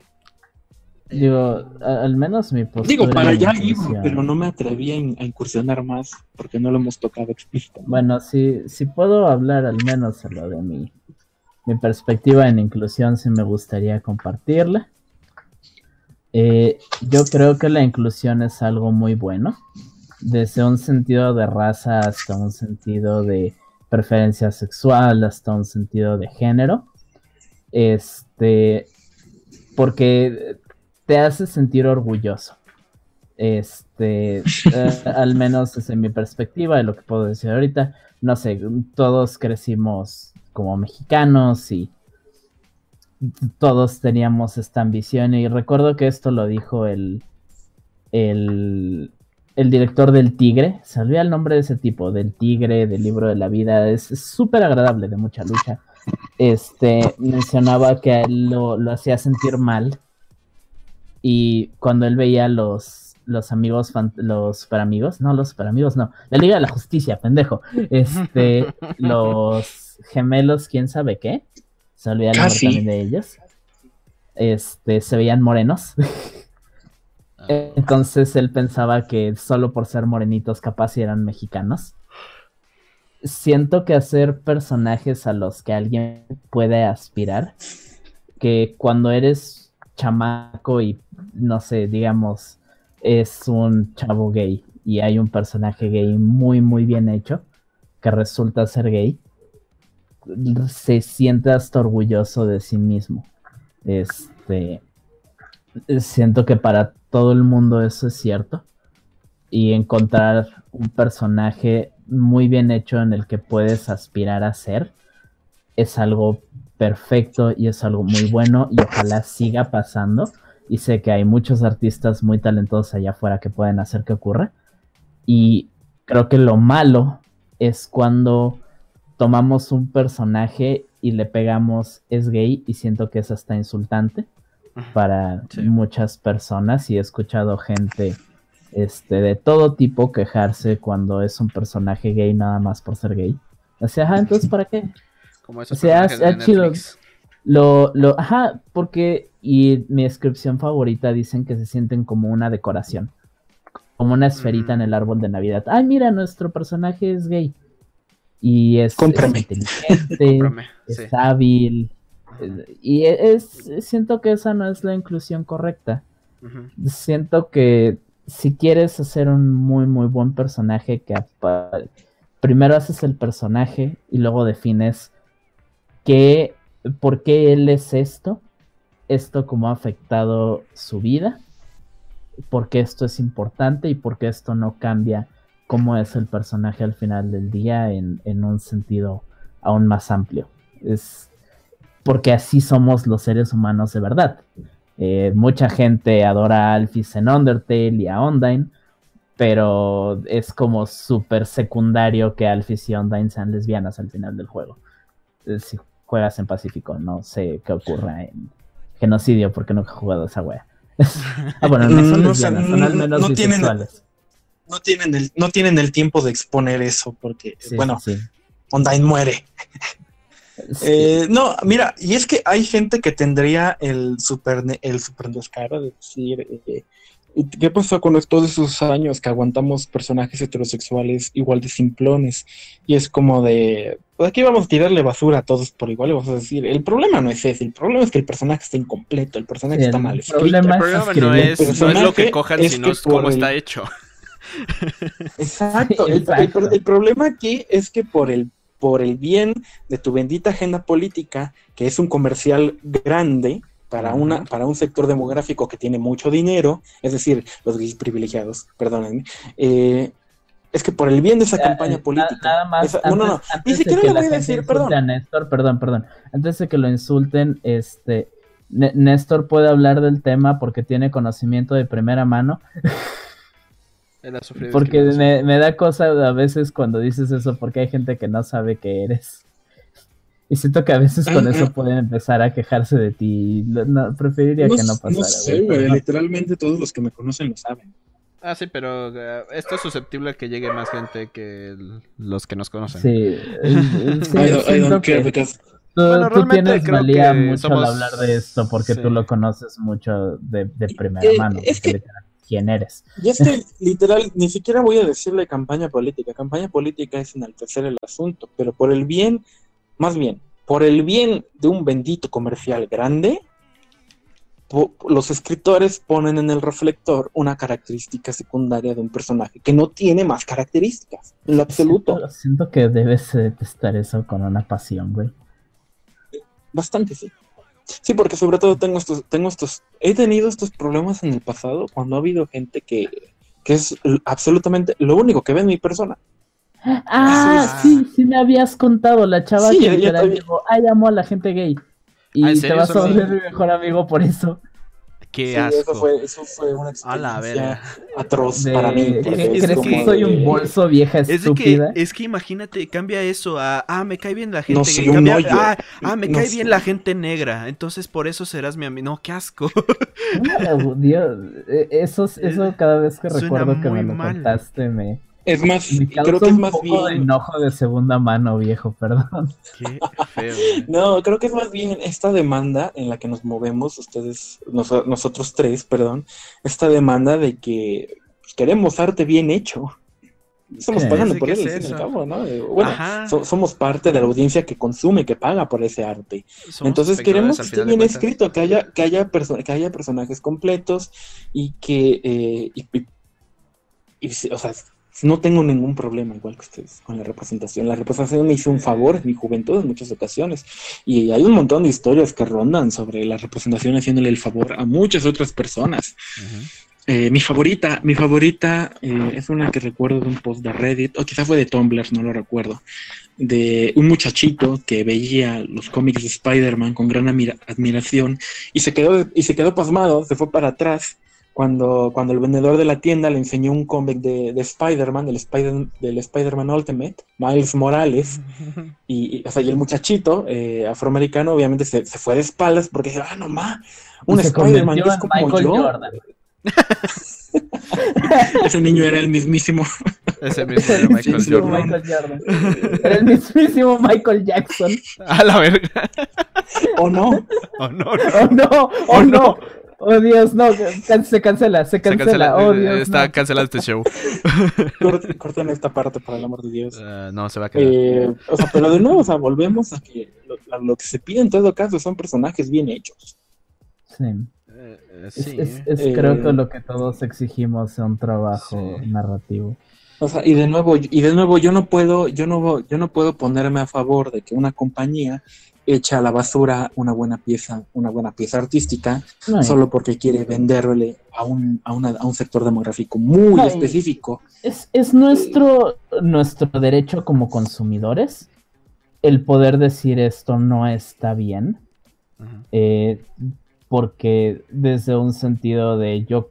Digo, al menos mi postura. Digo, para allá iba, pero no me atreví a, incursionar más porque no lo hemos tocado explícitamente. Bueno, si, si puedo hablar al menos a lo de mi, mi perspectiva en inclusión, sí me gustaría compartirla. Eh, yo creo que la inclusión es algo muy bueno, desde un sentido de raza hasta un sentido de preferencia sexual, hasta un sentido de género. Este, porque te hace sentir orgulloso. Este, eh, <laughs> al menos desde mi perspectiva de lo que puedo decir ahorita, no sé, todos crecimos como mexicanos y todos teníamos esta ambición y recuerdo que esto lo dijo el, el, el director del Tigre, se el nombre de ese tipo, del Tigre, del libro de la vida, es súper agradable, de mucha lucha. Este mencionaba que a él lo, hacía sentir mal y cuando él veía los, los amigos, los super amigos, no, los super amigos, no, la Liga de la Justicia, pendejo, este, <laughs> los gemelos, quién sabe qué, se olvida el nombre también de ellos. Este, se veían morenos. Ah. Entonces él pensaba que solo por ser morenitos capaz eran mexicanos. Siento que hacer personajes a los que alguien puede aspirar, que cuando eres chamaco y no sé, digamos, es un chavo gay y hay un personaje gay muy muy bien hecho que resulta ser gay, se siente hasta orgulloso de sí mismo. Este, siento que para todo el mundo eso es cierto. Y encontrar un personaje muy bien hecho en el que puedes aspirar a ser es algo perfecto y es algo muy bueno y ojalá siga pasando. Y sé que hay muchos artistas muy talentosos allá afuera que pueden hacer que ocurra. Y creo que lo malo es cuando tomamos un personaje y le pegamos es gay y siento que es hasta insultante para Sí. muchas personas y he escuchado gente este, de todo tipo quejarse cuando es un personaje gay nada más por ser gay. O sea, ajá, entonces ¿para qué? Como esos O sea, de chido. Lo, lo, ajá, porque, y mi descripción favorita dicen que se sienten como una decoración, como una esferita en el árbol de Navidad. Ay, mira, nuestro personaje es gay. Y es, es inteligente, <laughs> Cómprame, es sí. hábil. eh, Y es, siento que esa no es la inclusión correcta. Siento que si quieres hacer un muy, muy buen personaje, que primero haces el personaje y luego defines qué, por qué él es esto, esto cómo ha afectado su vida, por qué esto es importante y por qué esto no cambia cómo es el personaje al final del día en, en un sentido aún más amplio. Es porque así somos los seres humanos de verdad. Eh, mucha gente adora a Alphys en Undertale y a Undyne, pero es como súper secundario que Alphys y Undyne sean lesbianas al final del juego. Eh, Si juegas en Pacífico, no sé qué ocurra en Genocidio, porque nunca he jugado esa wea. <laughs> ah, bueno, no son No sé, lesbianas, son al no- menos no tienen- bisexuales. No tienen el, no tienen el tiempo de exponer eso, porque, Sí, bueno, sí. Undyne muere. Sí. Eh, no, mira, y es que hay gente que tendría el super, ne- el super descaro de decir, eh, ¿y ¿qué pasó con todos esos años que aguantamos personajes heterosexuales igual de simplones? Y es como de, pues aquí vamos a tirarle basura a todos por igual, y vamos a decir, el problema no es ese, el problema es que el personaje está incompleto, el personaje Sí, está el mal escrito. problema El es problema no es, no es lo que cojan, es sino que es cómo el- está hecho. Exacto. El, el- exacto. el problema aquí es que por el, por el bien de tu bendita agenda política, que es un comercial grande para, una, para un sector demográfico que tiene mucho dinero, es decir, los privilegiados, perdónenme, eh, es que por el bien de esa Eh, campaña política. Nada más. esa- antes, no, no, no, ni siquiera le voy a decir, perdón. a Néstor, perdón, perdón. Antes de que lo insulten, este. N- Néstor puede hablar del tema porque tiene conocimiento de primera mano. <laughs> Él ha sufrido Porque me, me da cosa a veces cuando dices eso, porque hay gente que no sabe que eres. Y siento que a veces con eso pueden empezar a quejarse de ti. No, no, preferiría que no pasara. sé, güey, pero no. literalmente todos los que me conocen lo saben. Ah, sí, pero eh, esto es susceptible a que llegue más gente que el- los que nos conocen. Sí, eh, eh, sí, I don't, I don't care because Tú, Bueno, tú realmente tienes creo valía que mucho somos- al hablar de esto porque Sí. tú lo conoces mucho de, de primera Eh, mano. es que- ¿Quién eres? Y es que literal, ni siquiera voy a decirle campaña política. Campaña política es enaltecer el asunto, pero por el bien, más bien, por el bien de un bendito comercial grande, los escritores ponen en el reflector una característica secundaria de un personaje que no tiene más características, en lo absoluto. Siento, siento que debes detestar eso con una pasión, güey. Bastante, sí. Sí, porque sobre todo tengo estos, tengo estos, he tenido estos problemas en el pasado cuando ha habido gente que, que es absolutamente lo único que ve en mi persona. Ah, sí. sí, sí me habías contado, la chava Sí, que literal dijo, ay, amo a la gente gay. Y Ah, ¿en te vas a volver mi mejor amigo por eso. Qué Sí, asco. eso fue, eso fue una A la experiencia verga. atroz De, para mí. ¿Crees es que, soy de- un bolso vieja Es de que, estúpida? es que imagínate, cambia eso a, ah, me cae bien la gente No soy un cambia- hoyo. ah, ah, me No cae soy- bien la gente negra, entonces por eso serás mi amigo. No, qué asco. No, Dios, eh, eso, eso <laughs> cada vez que Suena recuerdo que me muy lo mal. contaste me, Es más, creo que es un más poco de bien. enojo de segunda mano, viejo, perdón. Qué feo. güey. <laughs> No, creo que es más bien esta demanda en la que nos movemos, ustedes, nos- nosotros tres, perdón, esta demanda de que pues, queremos arte bien hecho. Estamos ¿Qué? pagando por ¿qué eso, es al fin y al eso? cabo, ¿no? Eh, Bueno, so- somos parte de la audiencia que consume, que paga por ese arte. Somos Entonces queremos que esté bien escrito, que haya, que haya, perso- que haya personajes completos y que, eh, y- y- y si- o sea, no tengo ningún problema igual que ustedes con la representación. La representación me hizo un favor en mi juventud en muchas ocasiones y hay un montón de historias que rondan sobre la representación haciéndole el favor a muchas otras personas. Eh, mi favorita, mi favorita eh, es una que recuerdo de un post de Reddit, o quizá fue de Tumblr, no lo recuerdo, de un muchachito que veía los cómics de Spider-Man con gran admira- admiración y se quedó y se quedó pasmado, se fue para atrás cuando, cuando el vendedor de la tienda le enseñó un cómic de, de Spider-Man, del Spider- del Spider-Man Ultimate, Miles Morales, <laughs> y, y, o sea, y el muchachito eh, afroamericano obviamente se, se fue de espaldas porque dijo, ah, no ma, un Spider-Man es como Michael yo. Jordan. <laughs> Ese niño era el mismísimo. Ese mismo de Michael sí, Jordan. Michael Jordan. Era el mismísimo Michael Jackson. <laughs> A la verga. ¿O no? Oh, no, no. Oh no, Oh, no. Oh Dios, no, can- se cancela, se Se cancela. Oh eh, Dios, Está no. cancelado este show. <laughs> <laughs> Corten, corten esta parte, por el amor de Dios. Eh, no, se va a quedar. Eh, o sea, pero de nuevo, o sea, volvemos a que lo, a lo que se pide en todo caso son personajes bien hechos. Sí. Eh, eh, Es, sí. es- es Eh, creo que lo que todos exigimos de un trabajo Sí. narrativo. O sea, y de nuevo, y de nuevo, yo no puedo, yo no, yo no puedo ponerme a favor de que una compañía echa a la basura una buena pieza, una buena pieza artística, No, solo porque quiere venderle a un, a una- a un sector demográfico muy específico. Es, es nuestro, nuestro derecho como consumidores el poder decir esto no está bien, eh, porque desde un sentido de yo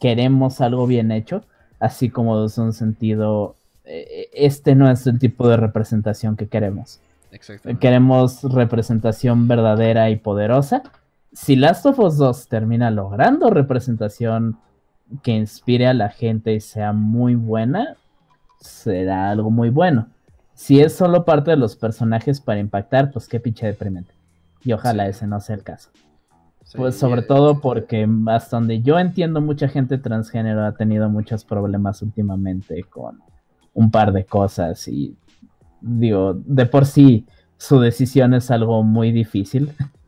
queremos algo bien hecho, así como desde un sentido eh, este no es el tipo de representación que queremos. Exactamente. Queremos representación verdadera y poderosa. Si Last of Us 2 termina logrando representación que inspire a la gente y sea muy buena, será algo muy bueno. Si es solo parte de los personajes para impactar, pues qué pinche deprimente. Y ojalá Sí. ese no sea el caso. Sí, Pues sobre eh, todo porque hasta donde yo entiendo, mucha gente transgénero ha tenido muchos problemas últimamente con un par de cosas y digo, de por sí su decisión es algo muy difícil. <laughs>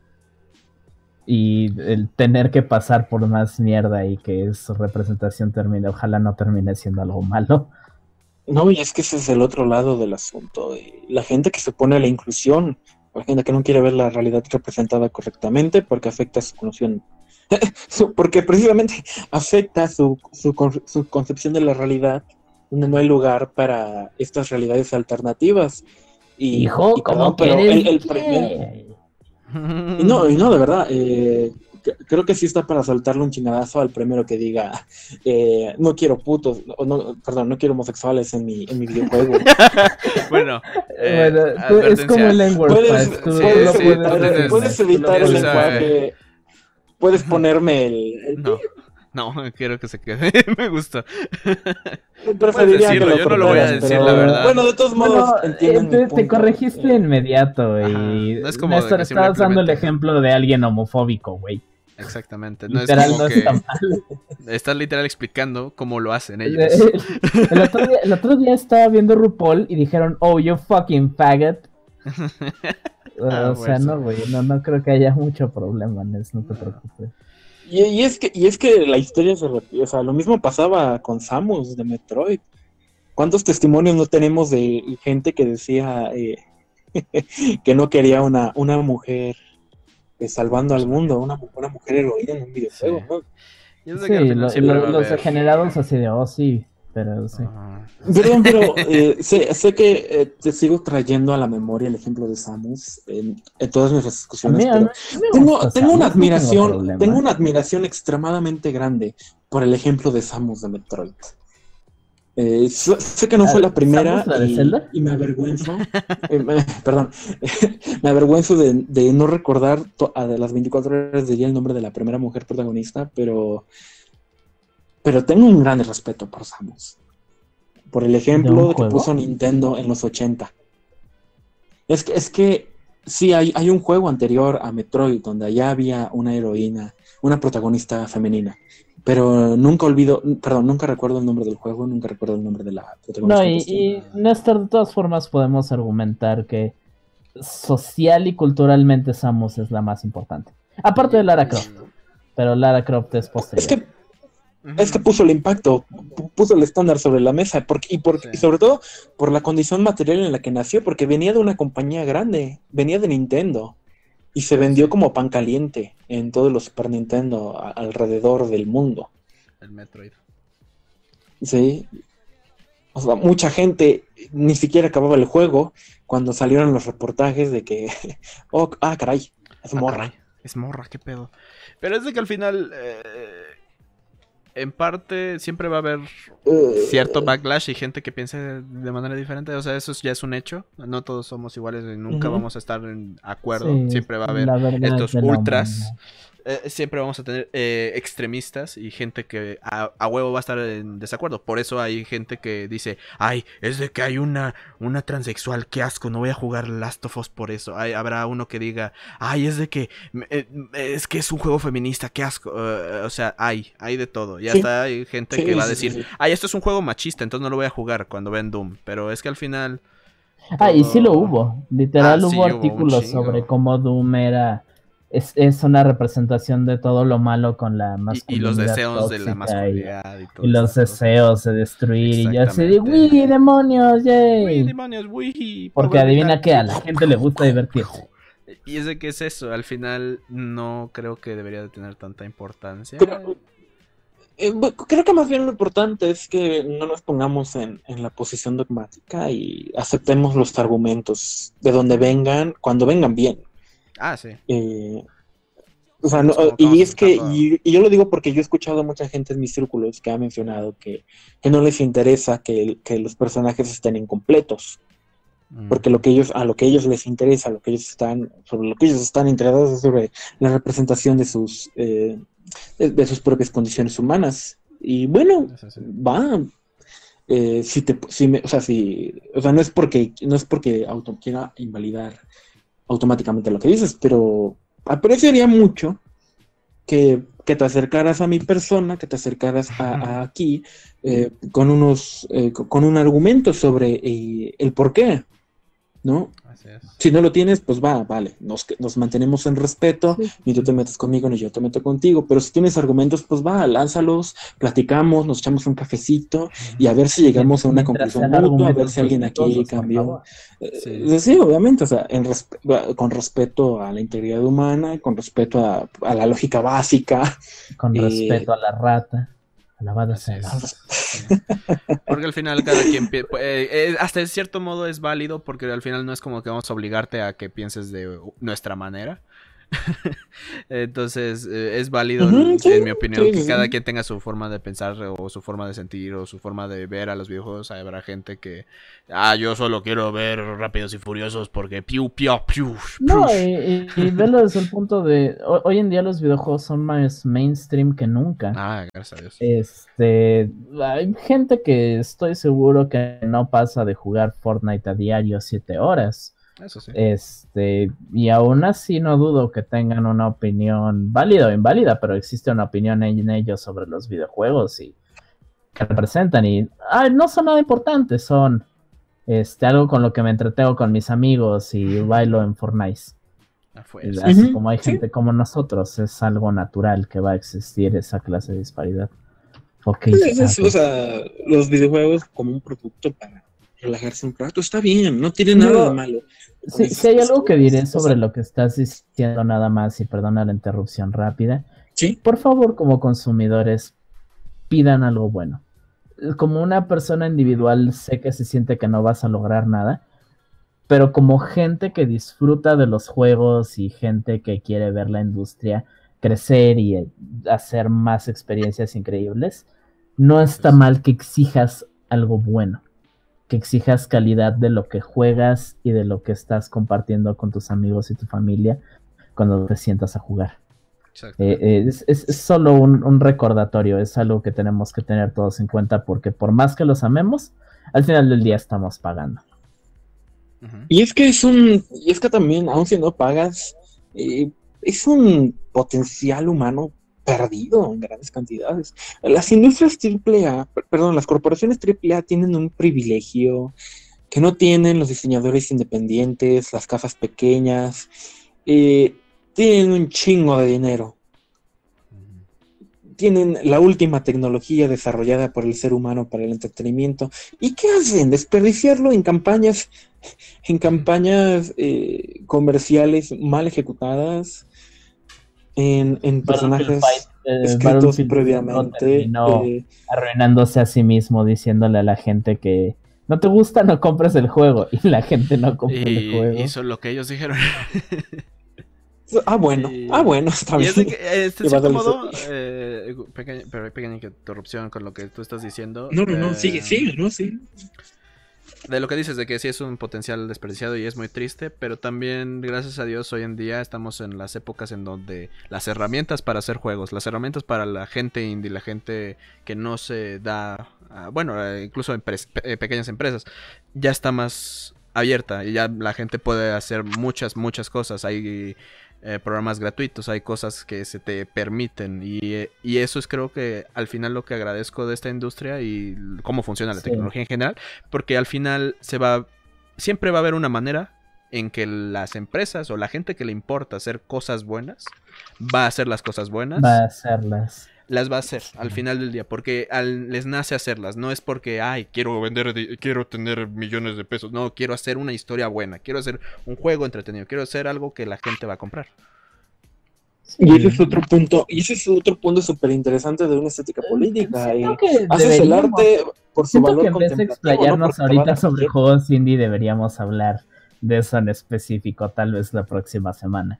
Y el tener que pasar por más mierda y que su representación termine, ojalá no termine siendo algo malo. No, y es que ese es el otro lado del asunto. La gente que se pone a la inclusión, la gente que no quiere ver la realidad representada correctamente porque afecta su conocimiento. <laughs> porque precisamente afecta su, su, su concepción de la realidad, donde no hay lugar para estas realidades alternativas. Y, Hijo, y ¿cómo perdón, pero el- el primer- gay? <laughs> y no, y no, de verdad, eh, creo que sí está para soltarle un chingadazo al primero que diga, eh, no quiero putos, o no, perdón, no quiero homosexuales en mi, en mi videojuego. <laughs> bueno, eh, Bueno, es como el N-word, Puedes, sí, puedes sí, puedes evitar, puedes evitar el lenguaje, puedes ponerme el... el- No, <laughs> no, quiero que se quede. <laughs> Me gusta. <laughs> preferiría decirlo, que lo yo no lo voy a decir, pero- la verdad. Bueno, de todos modos, Bueno, te, te corregiste Eh, inmediato y no es como Néstor, que estabas dando el ejemplo de alguien homofóbico, güey. Exactamente. No Literal, es como no que está mal. estás literal explicando cómo lo hacen El, ellos. el otro día, el otro día estaba viendo RuPaul y dijeron, oh, you fucking faggot. Ah, o sea, bueno. no, güey, no, no creo que haya mucho problema en eso, no te preocupes. Y, y es que, y es que la historia se repite, o sea, lo mismo pasaba con Samus de Metroid. ¿Cuántos testimonios no tenemos de gente que decía eh, <laughs> que no quería una, una mujer eh, salvando al mundo, una, una mujer heroína en un videojuego? Sí. ¿no? Yo sé Sí, que lo- lo- los degenerados así de, oh, sí, pero sí. Ah, Perdón, pero eh, sé, sé que eh, te sigo trayendo a la memoria el ejemplo de Samus en, en todas nuestras discusiones, mí- pero tengo, gusta tengo una admiración, tengo una admiración extremadamente grande por el ejemplo de Samus de Metroid. Eh, sé que no fue Ah, la primera ¿Samus, la de y, y me avergüenzo, eh, me- <laughs> perdón, <laughs> me avergüenzo de, de no recordar a de las 24 horas del día el nombre de la primera mujer protagonista, pero, pero tengo un gran respeto por Samus, por el ¿De ejemplo que juego? puso Nintendo en los 80. Es que, es que sí, hay, hay un juego anterior a Metroid donde allá había una heroína, una protagonista femenina. Pero nunca olvido, perdón, nunca recuerdo el nombre del juego, nunca recuerdo el nombre de la protagonista. No, y, y Néstor, de todas formas podemos argumentar que social y culturalmente Samus es la más importante. Aparte de Lara Croft, pero Lara Croft es posterior. Es que, es que puso el impacto, pu- puso el estándar sobre la mesa, porque, y, por- Sí. y sobre todo por la condición material en la que nació, porque venía de una compañía grande, venía de Nintendo, y se vendió como pan caliente en todos los Super Nintendo a- alrededor del mundo. El Metroid. Sí. O sea, mucha gente ni siquiera acababa el juego cuando salieron los reportajes de que, <laughs> oh, ah, caray, es Ah, morra. caray, Es morra, qué pedo. Pero es de que al final. eh, en parte siempre va a haber Eh, cierto backlash y gente que piense de manera diferente. O sea, eso ya es un hecho. No todos somos iguales y nunca vamos a estar en acuerdo. Sí, siempre va a haber estos ultras. Eh, siempre vamos a tener eh, extremistas y gente que a, a huevo va a estar en desacuerdo. Por eso hay gente que dice, ay, es de que hay una, una transexual, qué asco, no voy a jugar Last of Us por eso. Hay, habrá uno que diga, ay, es de que eh, es que es un juego feminista, qué asco. O sea, hay, hay de todo. Y Sí. hasta hay gente Sí, que va a decir, ay, esto es un juego machista, entonces no lo voy a jugar cuando ven Doom. Pero es que al final... Ah, y sí lo hubo. Literal Ah, hubo artículos sobre cómo Doom era. Es, es una representación de todo lo malo con la Y, y masculinidad. los deseos de la y- masculinidad y, todo Y los deseos de destruir. Y yo así de. ¡Uy, demonios! ¡Yay! Uy, demonios, uy, Porque adivina que a la gente le gusta divertirse. <laughs> Y es de que es eso, al final no creo que debería de tener tanta importancia. Creo, eh, creo que más bien lo importante es que no nos pongamos en, en la posición dogmática y aceptemos los argumentos de donde vengan, cuando vengan bien. Ah, sí. Eh, o sea, no- Es como que vamos y es que, y, y yo lo digo porque yo he escuchado a mucha gente en mis círculos que ha mencionado que, que no les interesa que, que los personajes estén incompletos, Mm. porque lo que ellos, a lo que ellos les interesa, lo que ellos están, sobre lo que ellos están interesados es sobre la representación de sus, eh, de, de sus propias condiciones humanas. Y bueno, va. eh, si te, si me- o sea, si, o sea, no es porque, no es porque auto, quiera invalidar automáticamente lo que dices, pero apreciaría mucho que, que te acercaras a mi persona, que te acercaras a, a aquí eh, con unos, eh, co- con un argumento sobre eh, el por qué, ¿no? Si no lo tienes, pues va, vale, nos, nos mantenemos en respeto, Sí. ni tú te metes conmigo, ni yo te meto contigo, pero si tienes argumentos, pues va, lánzalos, platicamos, nos echamos un cafecito y a ver si llegamos a una Mientras conclusión mutua, a ver si alguien aquí cambió. Eh, Sí. Sí, obviamente, o sea, en resp- con respeto a la integridad humana, con respeto a, a la lógica básica. Con Eh, respeto a la rata. Alabada Así sea. <laughs> Porque al final cada quien pi- eh, eh, hasta en cierto modo es válido porque al final no es como que vamos a obligarte a que pienses de nuestra manera. <laughs> Entonces eh, es válido en sí, mi opinión sí, que sí, cada quien tenga su forma de pensar o su forma de sentir o su forma de ver a los videojuegos. Habrá gente que ah yo solo quiero ver rápidos y furiosos porque piu piu piu. No, piu". y, y, y velo desde el punto de. ho- Hoy en día los videojuegos son más mainstream que nunca. Ah, gracias a Dios. Este. Hay gente que estoy seguro que no pasa de jugar Fortnite a diario 7 horas. Eso sí. Este. Y aún así no dudo que tengan una opinión válida o inválida, pero existe una opinión en ellos sobre los videojuegos y que representan. Y ah, no son nada importantes, son. Este, algo con lo que me entretengo con mis amigos y bailo en Fortnite. Afuera. Así Ujú, como hay sí. gente como nosotros, es algo natural que va a existir esa clase de disparidad. Ok. Es- es- ok. o sea, los videojuegos como un producto para relajarse un rato está bien, no tiene nada de malo. Sí, sí hay algo que diré sobre lo que estás diciendo nada más y perdona la interrupción rápida. Sí, Por favor, como consumidores, pidan algo bueno. Como una persona individual, sé que se siente que no vas a lograr nada, pero como gente que disfruta de los juegos y gente que quiere ver la industria crecer y eh, hacer más experiencias increíbles, no está mal que exijas algo bueno, que exijas calidad de lo que juegas y de lo que estás compartiendo con tus amigos y tu familia cuando te sientas a jugar. Exacto. Eh, eh, es, es- es solo un, un recordatorio, es algo que tenemos que tener todos en cuenta porque por más que los amemos, al final del día estamos pagando. Y es que es un, y es que también, aun si no pagas, eh, es un potencial humano perdido en grandes cantidades. Las industrias AAA, per- perdón, las corporaciones AAA tienen un privilegio que no tienen los diseñadores independientes, las casas pequeñas, eh, tienen un chingo de dinero. Tienen la última tecnología desarrollada por el ser humano para el entretenimiento. ¿Y qué hacen? Desperdiciarlo en campañas, en campañas eh, comerciales mal ejecutadas, en, en personajes Eh, escritos previamente. terminó eh, arruinándose a sí mismo, diciéndole a la gente que no te gusta, no compres el juego. Y la gente no compra el Y juego. hizo lo que ellos dijeron. <laughs> Ah, bueno, Y- ah, bueno, está Y bien. es de que, eh, <laughs> este, cierto a modo, eh, pequeña, pero hay pequeña interrupción con lo que tú estás diciendo. No, no, no, eh, sigue, sigue, ¿no? Sí. De lo que dices, de que sí es un potencial desperdiciado y es muy triste, pero también, gracias a Dios, hoy en día estamos en las épocas en donde las herramientas para hacer juegos, las herramientas para la gente indie, la gente que no se da, a- bueno, eh, incluso pe- eh, pequeñas empresas, ya está más abierta y ya la gente puede hacer muchas, muchas cosas. Hay eh, programas gratuitos, hay cosas que se te permiten y, eh, y eso es creo que al final lo que agradezco de esta industria y cómo funciona la Sí. tecnología en general, porque al final se va, siempre va a haber una manera en que las empresas o la gente que le importa hacer cosas buenas va a hacer las cosas buenas, Va a hacerlas. Las va a hacer al final del día, porque al- les nace hacerlas, no es porque, ay, quiero vender, quiero tener millones de pesos, no, quiero hacer una historia buena, quiero hacer un juego entretenido, quiero hacer algo que la gente va a comprar. Y ese es otro punto, y ese es otro punto súper interesante de una estética política. y Siento que haces el deberíamos- arte por su valor que en vez de explayarnos ahorita sobre juegos indie, deberíamos hablar de eso en específico, tal vez la próxima semana.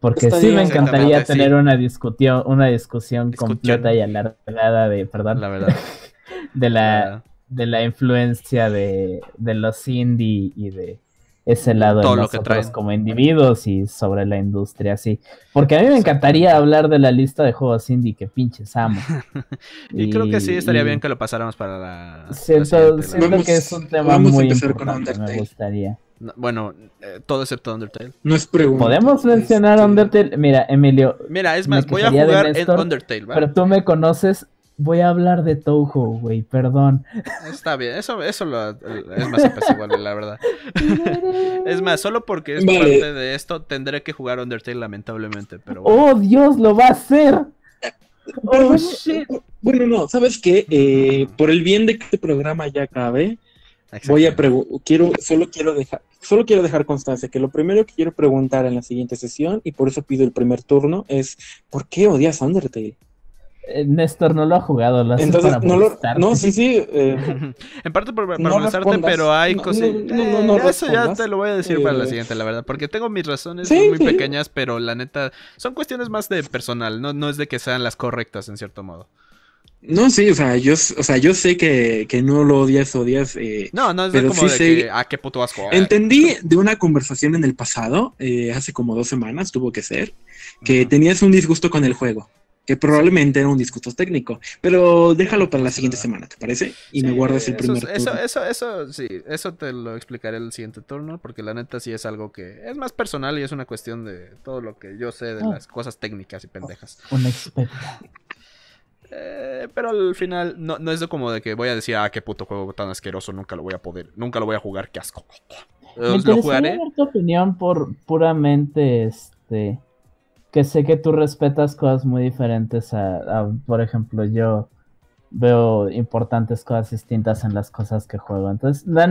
Porque Está sí me encantaría tener sí. una discusión, una discusión Discusión. completa y alargada de, perdón, La verdad. <laughs> de la, de la influencia de, de los indie y de ese lado Todo de lo que nosotros traen. como individuos y sobre la industria, sí. Porque a mí me encantaría hablar de la lista de juegos indie que pinches amo. <laughs> Y, creo que sí estaría y- bien que lo pasáramos para la. Siento, siguiente, la- siento Vamos- que es un tema muy empezar con importante, me gustaría. No, bueno, eh, todo excepto Undertale. No es pregunta. Podemos mencionar este, Undertale. Mira, Emilio, Mira, es más, voy a jugar en Undertale, ¿va? pero tú me conoces. Voy a hablar de Touhou, güey, perdón. Está bien, eso, eso lo, es más apaciguable, la verdad. <laughs> Es más, solo porque es Vale. parte de esto, tendré que jugar Undertale, lamentablemente, pero bueno. ¡Oh, Dios, lo va a hacer! Oh, shit. bueno, no, ¿sabes qué? Eh, por el bien de que este programa ya acabe, voy a quiero, solo quiero dejar, solo quiero dejar constancia que lo primero que quiero preguntar en la siguiente sesión, y por eso pido el primer turno, es ¿por qué odias Undertale? Eh, Néstor no lo ha jugado, lo Entonces, para no lo, no, sí, sí, eh, <laughs> En parte por, por No molestarte, pero hay No, cosas. no, no, no, no eso ya te lo voy a decir para la Eh, siguiente, la verdad. Porque tengo mis razones Sí, muy sí. pequeñas, pero la neta. Son cuestiones más de personal, no, no es de que sean las correctas en cierto modo. No, sí, o sea, yo, o sea, yo sé que, que no lo odias, odias, eh, No, no es Pero como sí de sé- que. Ah, qué puto asco. ah. Entendí de una conversación en el pasado, eh, hace como dos semanas tuvo que ser, que tenías un disgusto con el juego, que probablemente era un disgusto técnico, pero déjalo para la siguiente semana, ¿te parece? Y me guardas el eso- primer eso, turno. eso, eso, sí, eso te lo explicaré el siguiente turno, porque la neta sí es algo que es más personal y es una cuestión de todo lo que yo sé de Ah. las cosas técnicas y pendejas. Un experto. Eh, pero al final no, no es de como de que voy a decir, ah, qué puto juego tan asqueroso, nunca lo voy a poder, nunca lo voy a jugar, qué asco. Me Eh, lo interesaría jugaré. ver tu opinión por puramente este que sé que tú respetas cosas muy diferentes a, a, por ejemplo yo veo importantes cosas distintas en las cosas que juego entonces la,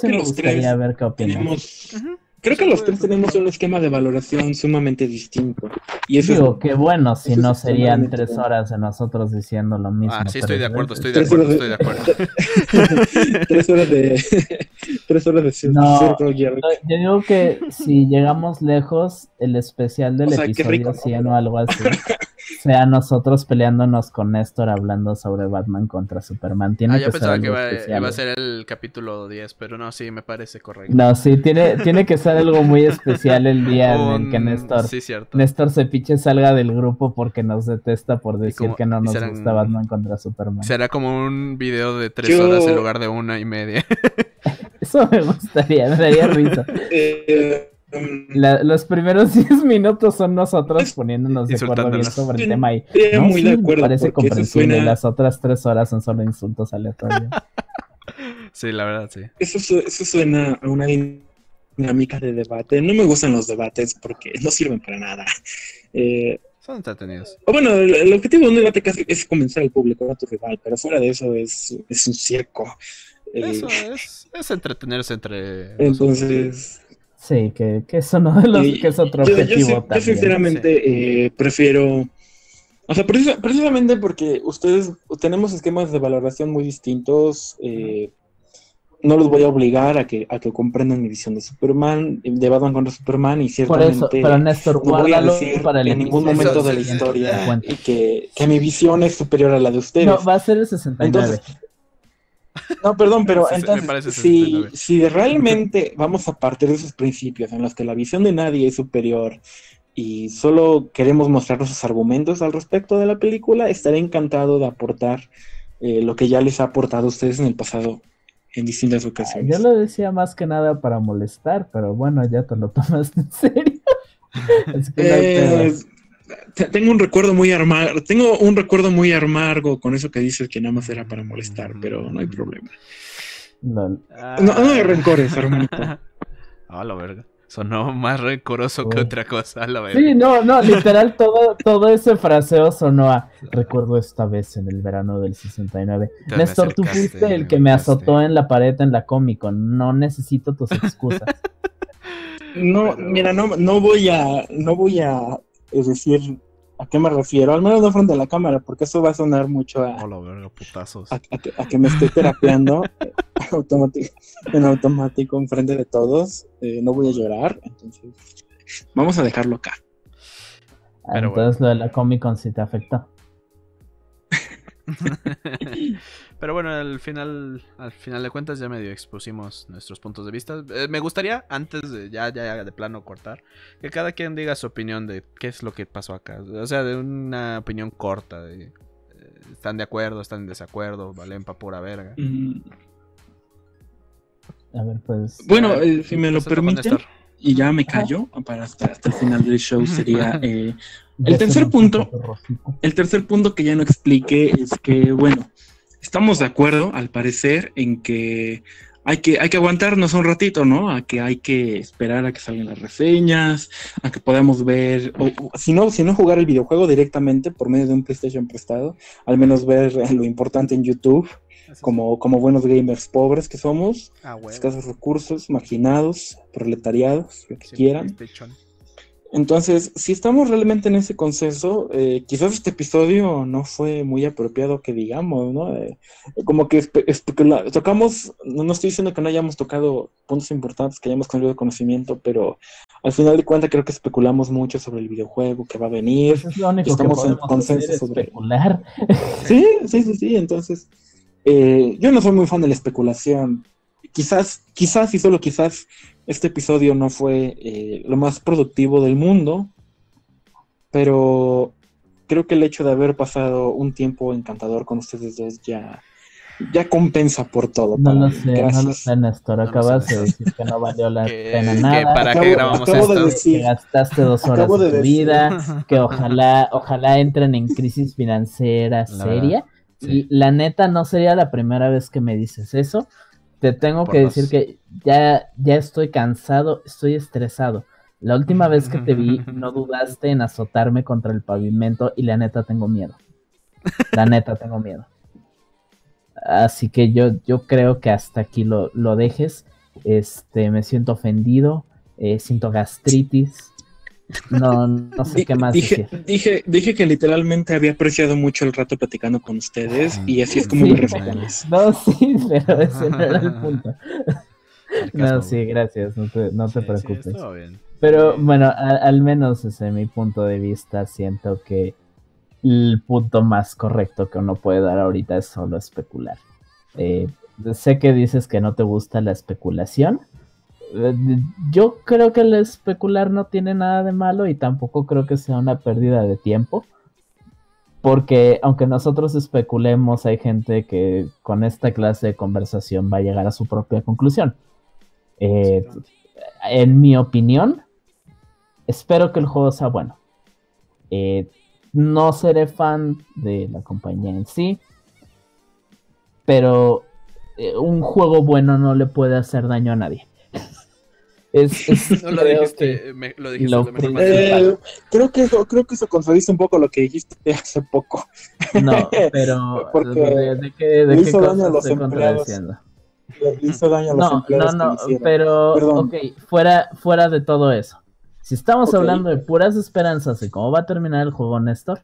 sí me gustaría tres ver qué opinas Tenemos. Creo que los tres tenemos un esquema de valoración sumamente distinto. Y eso digo que bueno si no es serían tres horas de nosotros diciendo lo mismo Ah, sí, estoy de acuerdo, estoy de acuerdo, horas estoy de- acuerdo. <laughs> tres horas de <laughs> tres horas de No. Yo digo que si llegamos lejos, el especial del O sea, episodio rico, ¿no? 100 o algo así, <laughs> sea nosotros peleándonos con Néstor hablando sobre Batman contra Superman. Tiene Ah, que ser pensaba algo que iba, a ser el capítulo 10, pero no, sí, me parece correcto. No, sí, tiene, tiene que ser algo muy especial el día en el que Néstor, Sí, cierto. Néstor se piche salga del grupo porque nos detesta por decir como- que no nos serán- gusta Batman contra Superman. Será como un video de tres Yo- horas en lugar de una y media. <laughs> Eso me gustaría, me daría risa. Eh, La- los primeros <laughs> 10 minutos son nosotros poniéndonos de acuerdo bien sobre el tema y No, muy sí, de me acuerdo parece comprensible. suena, Las otras tres horas son solo insultos aleatorios. <laughs> sí, la verdad, sí. eso, su- eso suena a una dinámica de debate. No me gustan los debates porque no sirven para nada. <laughs> Eh, Son entretenidos. o bueno, el, el objetivo de un debate casi es convencer al público, no a tu rival, pero fuera de eso es, es un circo. Eh, Eso es, es entretenerse entre. nosotros. Sí, que, que es uno de los Y que es otro yo, yo objetivo yo también. sinceramente eh, prefiero, o sea, precisa- precisamente porque ustedes tenemos esquemas de valoración muy distintos, eh, no los voy a obligar a que, a que comprendan mi visión de Superman, de Batman contra Superman, y ciertamente Por eso, pero Néstor, no voy a decir para el en ningún momento de la historia y que, que mi visión es superior a la de ustedes. No, va a ser el 69. Entonces, no, perdón, pero Sí, entonces, si, 69. si realmente vamos a partir de esos principios en los que la visión de nadie es superior y solo queremos mostrar nuestros argumentos al respecto de la película, estaré encantado de aportar eh, lo que ya les ha aportado a ustedes en el pasado en distintas Yo ocasiones. lo decía más que nada para molestar, pero bueno, ya te lo tomas en serio. <laughs> Así que Eh, tengo un recuerdo muy amargo, tengo un recuerdo muy amargo con eso que dices que nada más era para molestar, pero no hay problema. No, no hay rencores, hermanito. <laughs> Ah, la verga. Sonó más rencoroso que otra cosa, la. Sí, no, no, literal, todo, todo ese fraseo sonó a. Recuerdo esta vez en el verano del 69. Te Néstor, tú fuiste el que me azotó en la pared en la Comic Con. No necesito tus excusas. No, mira, no, no voy a, no voy a eh, decir a qué me refiero, al menos no frente a la cámara, porque eso va a sonar mucho a, la verga, putazos. a- a que, a que me estoy terapeando <laughs> en automático en frente de todos. Eh, no voy a llorar, entonces vamos a dejarlo acá. Ah, Pero Entonces lo de la Comic Con sí te afectó. <laughs> Pero bueno, al final, al final de cuentas ya medio expusimos nuestros puntos de vista. Eh, me gustaría, antes de ya, ya de plano cortar, que cada quien diga su opinión de qué es lo que pasó acá. O sea, de una opinión corta. De, eh, ¿Están de acuerdo? ¿Están en desacuerdo? ¿Valen pa' pura verga? Mm, A ver, pues. Bueno, eh, si me lo permiten, y ya me callo para hasta, hasta el final del show, <laughs> sería... el tercer punto-. El tercer punto que ya no expliqué es que, bueno, estamos de acuerdo, al parecer, en que hay que, hay que aguantarnos un ratito, ¿no? A que hay que esperar a que salgan las reseñas, a que podamos ver, o, o si no, si no jugar el videojuego directamente por medio de un PlayStation prestado, al menos ver <laughs> lo importante en YouTube, como, como buenos gamers pobres que somos, Ah, escasos recursos, marginados, proletariados, lo que Sí, quieran. PlayStation. Entonces, si estamos realmente en ese consenso, eh, quizás este episodio no fue muy apropiado que digamos, ¿no? Eh, como que tocamos, no, no estoy diciendo que no hayamos tocado puntos importantes, que hayamos conseguido conocimiento, pero al final de cuentas creo que especulamos mucho sobre el videojuego que va a venir. Pues es lo único que estamos en consenso sobre- especular. <laughs> Sí, sí, sí, sí, entonces, eh, yo no soy muy fan de la especulación. Quizás, quizás y solo quizás este episodio no fue eh, lo más productivo del mundo, pero creo que el hecho de haber pasado un tiempo encantador con ustedes dos ya, ya compensa por todo. No para lo sé, no Gracias. lo sé, Néstor. Acabas de decir que no valió la <laughs> Que- pena que nada. para qué Acabo- grabamos acabo de esto. decir- que gastaste dos horas de, de tu vida, <laughs> que ojalá, ojalá entren en crisis financiera La seria. sí. Y la neta no sería la primera vez que me dices eso. Te tengo que decir que ya, ya estoy cansado, estoy estresado. La última vez que te vi, no <laughs> dudaste en azotarme contra el pavimento y la neta tengo miedo. La neta tengo miedo. Así que yo, yo creo que hasta aquí lo, lo dejes. Este, me siento ofendido, eh, siento gastritis. No, no sé qué más dije, decir. dije, dije que literalmente había apreciado mucho el rato platicando con ustedes y así es como Sí. me respondes. No, sí, pero ese no era el <laughs> punto. No, sí, gracias, no te, no te Sí, preocupes. bien. Pero bueno, a- al menos desde mi punto de vista siento que el punto más correcto que uno puede dar ahorita es solo especular. Eh, sé que dices que no te gusta la especulación. Yo creo que el especular no tiene nada de malo y tampoco creo que sea una pérdida de tiempo. Porque aunque nosotros especulemos, hay gente que con esta clase de conversación va a llegar a su propia conclusión. Eh, en mi opinión, espero que el juego sea bueno. Eh, no seré fan de la compañía en sí, pero eh, un juego bueno no le puede hacer daño a nadie. Es, es- <laughs> No lo creo dijiste, me- lo dijiste lo de mejor principal- manera. Eh, creo que eso, creo que eso contradice un poco lo que dijiste <laughs> hace poco. no, pero <laughs> Porque ¿de, de qué, de le qué hizo cosa daño a los empleados. Le hizo daño a los No, no, empleados no, pero, Perdón. ok, fuera, fuera de todo eso. Si estamos hablando de puras esperanzas de cómo va a terminar el juego, Néstor,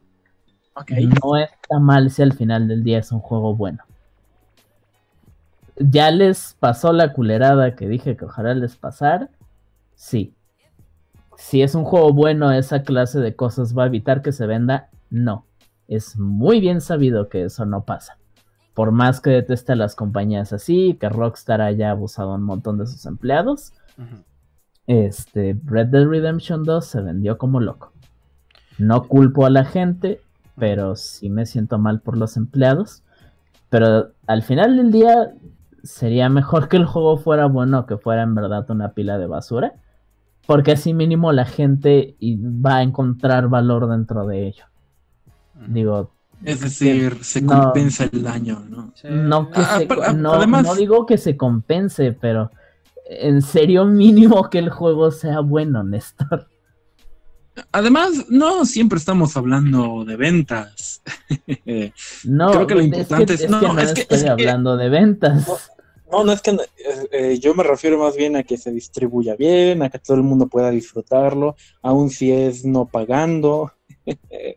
no está mal si al final del día es un juego bueno. ¿Ya les pasó la culerada que dije que ojalá les pasara? Sí. Si es un juego bueno, esa clase de cosas va a evitar que se venda, no. Es muy bien sabido que eso no pasa. Por más que deteste a las compañías así, que Rockstar haya abusado un montón de sus empleados, este Red Dead Redemption 2 se vendió como loco. No culpo a la gente, pero sí me siento mal por los empleados. Pero al final del día sería mejor que el juego fuera bueno que fuera en verdad una pila de basura. Porque así mínimo la gente va a encontrar valor dentro de ello. Digo. Es decir, se compensa el daño, ¿no? No, no, digo que se compense, pero en serio mínimo que el juego sea bueno, Néstor. Además, no siempre estamos hablando de ventas. <laughs> no, creo que lo importante es, no, no, estoy hablando de ventas. No, no es que eh, yo me refiero más bien a que se distribuya bien, a que todo el mundo pueda disfrutarlo, aun si es no pagando. <laughs>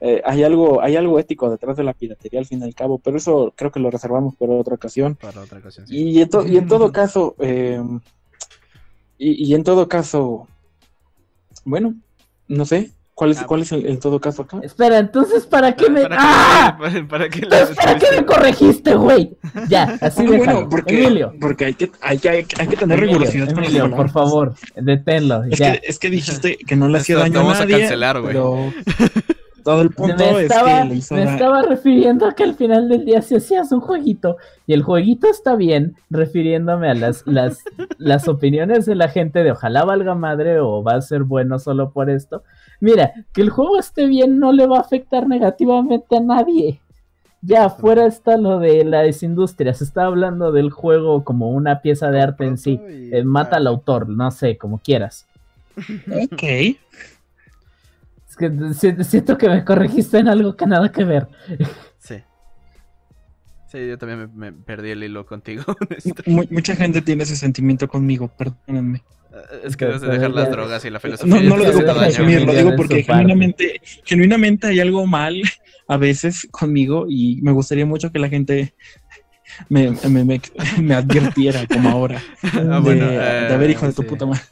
Eh, hay algo, hay algo ético detrás de la piratería al fin y al cabo, pero eso creo que lo reservamos para otra ocasión. Para otra ocasión. Y, en y en todo <laughs> caso, eh, y, y en todo caso, bueno, no sé, ¿Cuál es, ah, cuál es el, en todo caso acá? Espera, entonces, ¿para qué me. ¿Para, ¡Ah! para, para qué, ¿Para qué me corregiste, güey? Ya, así de bueno, porque, Emilio. Porque hay que, hay que, hay que tener rigurosidad. Emilio, por favor, deténlo. Es, ya. Que, es que dijiste que no le hacía daño a nadie. Vamos a cancelar, güey. Pero <laughs> todo el punto me es que le hizo Me estaba refiriendo a que al final del día si hacías un jueguito y el jueguito está bien, refiriéndome a las, las, las opiniones de la gente de ojalá valga madre o va a ser bueno solo por esto Mira, que el juego esté bien no le va a afectar negativamente a nadie. Ya, fuera está lo de las industrias. Se está hablando del juego como una pieza de arte en sí. Eh, mata al autor, no sé, como quieras. Ok. Es que siento que me corregiste en algo que nada que ver. Sí. Yo también me, perdí el hilo contigo. <laughs> mucha gente tiene ese sentimiento conmigo, perdónenme. Es que debes de dejar las drogas y la filosofía. No, no lo digo para lo digo porque genuinamente, genuinamente hay algo mal <laughs> a veces conmigo y me gustaría mucho que la gente me, me, me, advirtiera como ahora. <laughs> Ah, bueno, de, a ver, hijo de tu puta madre.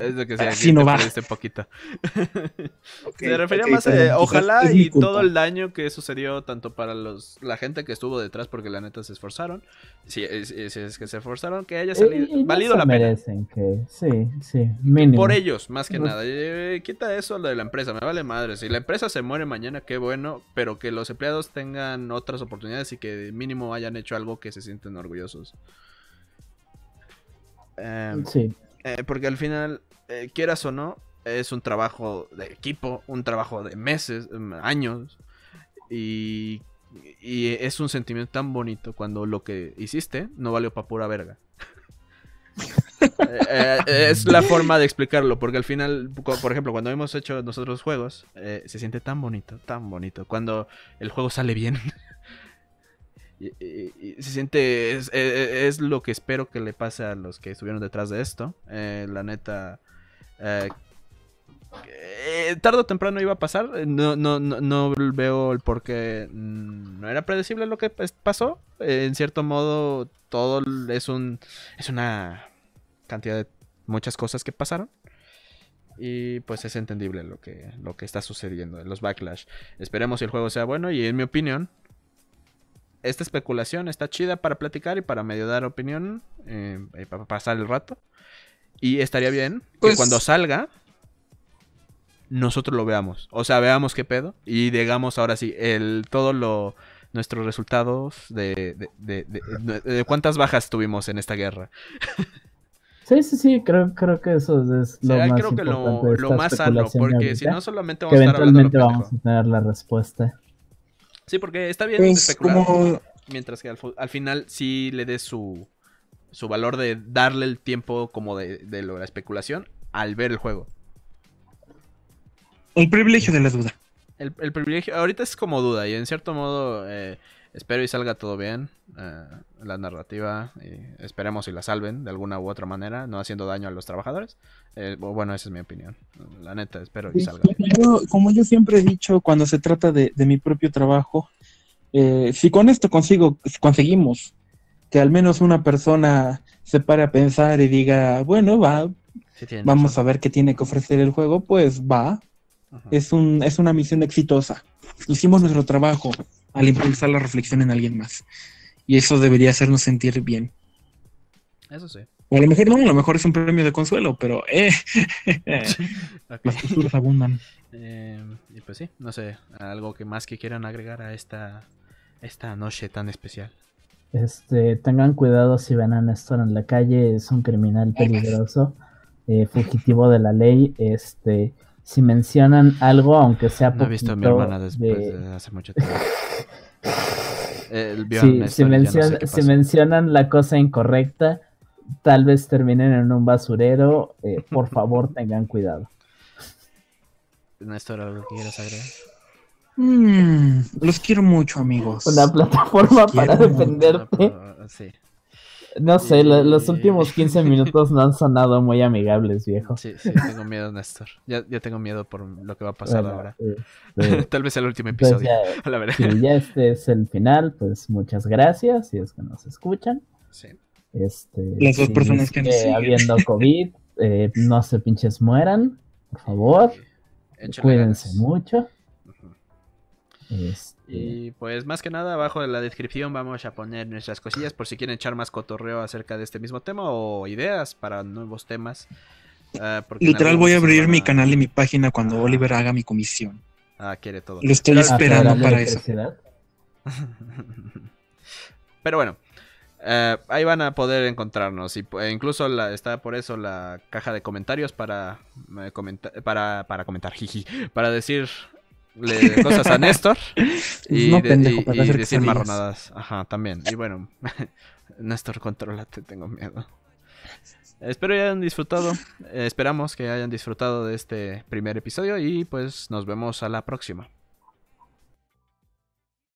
Es lo que sea, Así no va. Este poquito. <laughs> Se refería más a, ojalá y todo el daño que sucedió tanto para los la gente que estuvo detrás porque la neta se esforzaron, si es, es, que se esforzaron, que haya salido, valido la pena. Que, sí, sí, Por ellos, más que nada. Eh, quita eso lo de la empresa, me vale madre. Si la empresa se muere mañana, qué bueno, pero que los empleados tengan otras oportunidades y que mínimo hayan hecho algo que se sienten orgullosos. Em, sí. Eh, porque al final, eh, quieras o no, es un trabajo de equipo, un trabajo de meses, em, años. Y, es un sentimiento tan bonito cuando lo que hiciste no valió para pura verga. <laughs> Eh, es la forma de explicarlo, porque al final, por ejemplo, cuando hemos hecho nosotros juegos, se siente tan bonito, tan bonito. Cuando el juego sale bien. <laughs> Y, se siente, es, lo que espero que le pase a los que estuvieron detrás de esto. Eh, la neta, eh, eh, tarde o temprano iba a pasar. No, no, no, veo el por qué mm, no era predecible lo que pasó. en cierto modo, todo es un es una cantidad de muchas cosas que pasaron. Y pues es entendible lo que, lo que está sucediendo, los backlash. Esperemos si el juego sea bueno y en mi opinión, esta especulación está chida para platicar y para medio dar opinión, eh, para pasar el rato. Y estaría bien que pues cuando salga, nosotros lo veamos. O sea, veamos qué pedo. Y digamos ahora sí, el, todo lo, nuestros resultados de, de, cuántas bajas tuvimos en esta guerra. Sí, sí, sí, creo, creo que eso es lo más creo que lo, más sano, porque si no solamente vamos a estar hablando vamos a tener la respuesta. Sí, porque está bien pues, especular. Mientras que al, final sí le dé su, su valor de darle el tiempo como de, de la especulación al ver el juego. El privilegio de la duda. El, privilegio, ahorita es como duda y en cierto modo eh, espero y salga todo bien. Eh, la narrativa, y esperemos y la salven de alguna u otra manera, no haciendo daño a los trabajadores. Eh, bueno, esa es mi opinión. La neta, espero y salga. como yo siempre he dicho cuando se trata de, mi propio trabajo, si con esto consigo, si conseguimos que al menos una persona se pare a pensar y diga, bueno, va, vamos a ver qué tiene que ofrecer el juego, pues va. Es, un, es una misión exitosa. Hicimos nuestro trabajo al impulsar la reflexión en alguien más. Y eso debería hacernos sentir bien. Eso sí. O a lo mejor no, a lo mejor es un premio de consuelo, pero eh. <laughs> Las posturas abundan. Eh, y pues sí, no sé, algo que más que quieran agregar a esta, esta noche tan especial. Este, tengan cuidado si ven a Néstor en la calle, es un criminal peligroso, eh, fugitivo de la ley. Este, si mencionan algo, aunque sea No he visto a mi hermana después de, hace mucho tiempo. si, mencionan la cosa incorrecta, tal vez terminen en un basurero. Eh, por favor, <laughs> tengan cuidado. Néstor, ¿algo que quieras agregar? Mm, los quiero mucho, amigos. Una plataforma para defenderte. No sé, los últimos 15 minutos no han sonado muy amigables, viejo. Sí, sí, tengo miedo, Néstor. Ya, tengo miedo por lo que va a pasar ahora. <laughs> Tal vez el último episodio. <laughs> si ya este es el final, pues muchas gracias, si es que nos escuchan. Sí. Este, Las dos personas que nos siguen. Habiendo <laughs> COVID, eh, no se pinches mueran, por favor. Cuídense mucho. Este, y pues más que nada abajo en la descripción vamos a poner nuestras cosillas por si quieren echar más cotorreo acerca de este mismo tema o ideas para nuevos temas. Ah, Literal voy a abrir mi canal y mi página cuando Oliver haga mi comisión. Ah, quiere todo. Lo estoy esperando para eso. <laughs> Pero bueno, eh, ahí van a poder encontrarnos. Y e incluso está por eso la caja de comentarios para, eh, para, para comentar, <laughs> jiji, para decir cosas a Néstor <laughs> y, decir marronadas. Ajá, también. Y bueno, <laughs> Néstor, controlate, tengo miedo. Espero que hayan disfrutado. esperamos que hayan disfrutado de este primer episodio y pues nos vemos a la próxima.